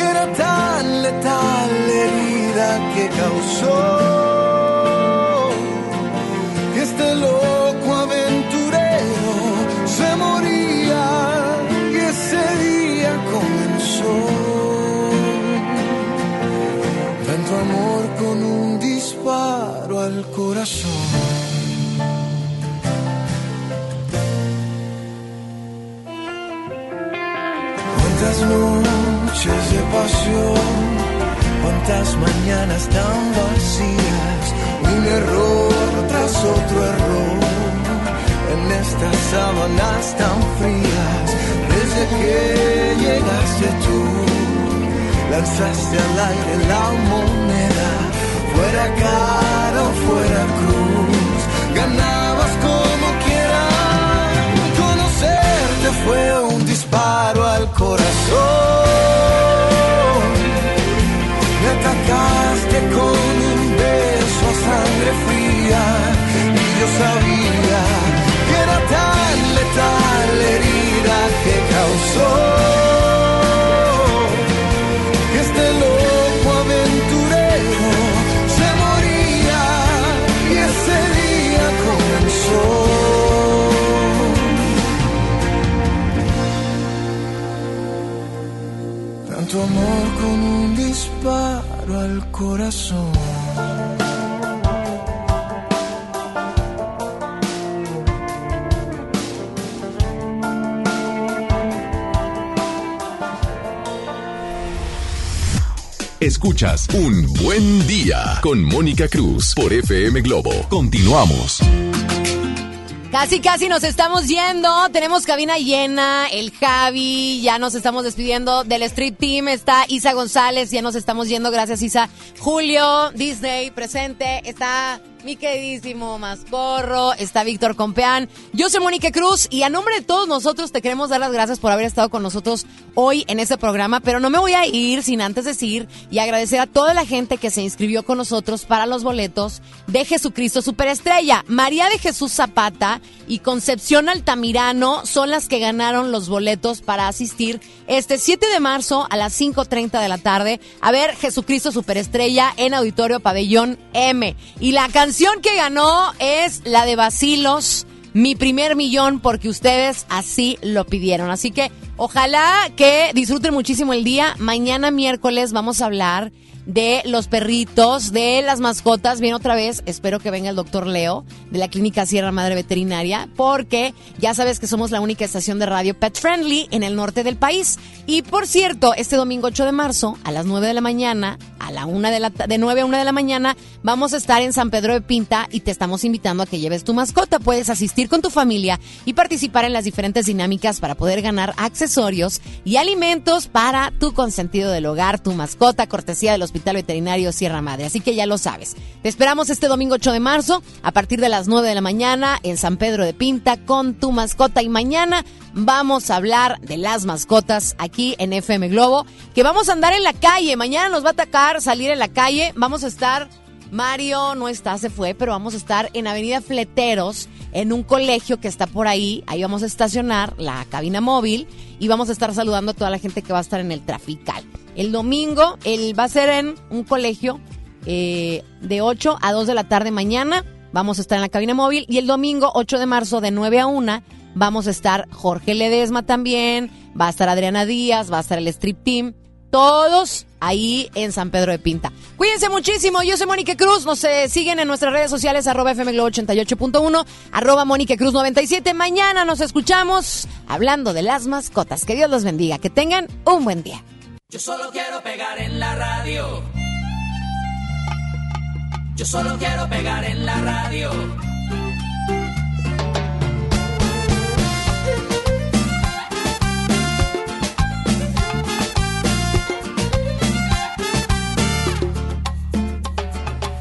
era tan letal herida que causó que este loco aventurero se moría y ese día comenzó tanto amor con un disparo al corazón. Cuántas noches de pasión, cuántas mañanas tan vacías, un error tras otro error, en estas sábanas tan frías, desde que llegaste tú, lanzaste al aire la moneda, fuera cara o fuera cruz, ganabas como quieras, conocerte fue un disparo al corazón. yo sabía que era tan letal la herida que causó. Que este loco aventurero se moría y ese día comenzó. Tanto amor con un disparo al corazón. Escuchas Un Buen Día con Mónica Cruz por FM Globo. Continuamos. Casi, casi nos estamos yendo. Tenemos cabina llena. El Javi, ya nos estamos despidiendo del Street Team. Está Isa González, ya nos estamos yendo. Gracias, Isa. Julio, Disney, presente. Está mi queridísimo Mascorro, está Víctor Compeán. Yo soy Mónica Cruz y a nombre de todos nosotros te queremos dar las gracias por haber estado con nosotros hoy en este programa, pero no me voy a ir sin antes decir y agradecer a toda la gente que se inscribió con nosotros para los boletos de Jesucristo Superestrella. María de Jesús Zapata y Concepción Altamirano son las que ganaron los boletos para asistir este 7 de marzo a las 5.30 de la tarde a ver Jesucristo Superestrella en Auditorio Pabellón M. Y la canción que ganó es la de Basilos, Mi primer millón, porque ustedes así lo pidieron. Así que ojalá que disfruten muchísimo el día. Mañana miércoles vamos a hablar de los perritos, de las mascotas. Bien, otra vez, espero que venga el doctor Leo de la Clínica Sierra Madre Veterinaria, porque ya sabes que somos la única estación de radio pet friendly en el norte del país. Y por cierto, este domingo 8 de marzo, a las 9 de la mañana, a la una de la de 9 a 1 de la mañana, vamos a estar en San Pedro de Pinta y te estamos invitando a que lleves tu mascota. Puedes asistir con tu familia y participar en las diferentes dinámicas para poder ganar accesorios y alimentos para tu consentido del hogar, tu mascota, cortesía del Hospital Veterinario Sierra Madre. Así que ya lo sabes. Te esperamos este domingo 8 de marzo a partir de las 9 de la mañana en San Pedro de Pinta con tu mascota y mañana vamos a hablar de las mascotas aquí en FM Globo, que vamos a andar en la calle. Mañana nos va a atacar salir en la calle. Vamos a estar Mario no está, se fue, pero vamos a estar en Avenida Fleteros, en un colegio que está por ahí. Ahí vamos a estacionar la cabina móvil y vamos a estar saludando a toda la gente que va a estar en el trafical. El domingo, él va a ser en un colegio eh, de 8 a 2 de la tarde mañana. Vamos a estar en la cabina móvil. Y el domingo, 8 de marzo, de 9 a 1, vamos a estar Jorge Ledesma también. Va a estar Adriana Díaz, va a estar el Strip Team. Todos ahí en San Pedro de Pinta. Cuídense muchísimo. Yo soy Mónica Cruz. Nos eh, siguen en nuestras redes sociales, arroba FM Globo 88.1, arroba Mónica Cruz 97. Mañana nos escuchamos hablando de las mascotas. Que Dios los bendiga. Que tengan un buen día. Yo solo quiero pegar en la radio. Yo solo quiero pegar en la radio.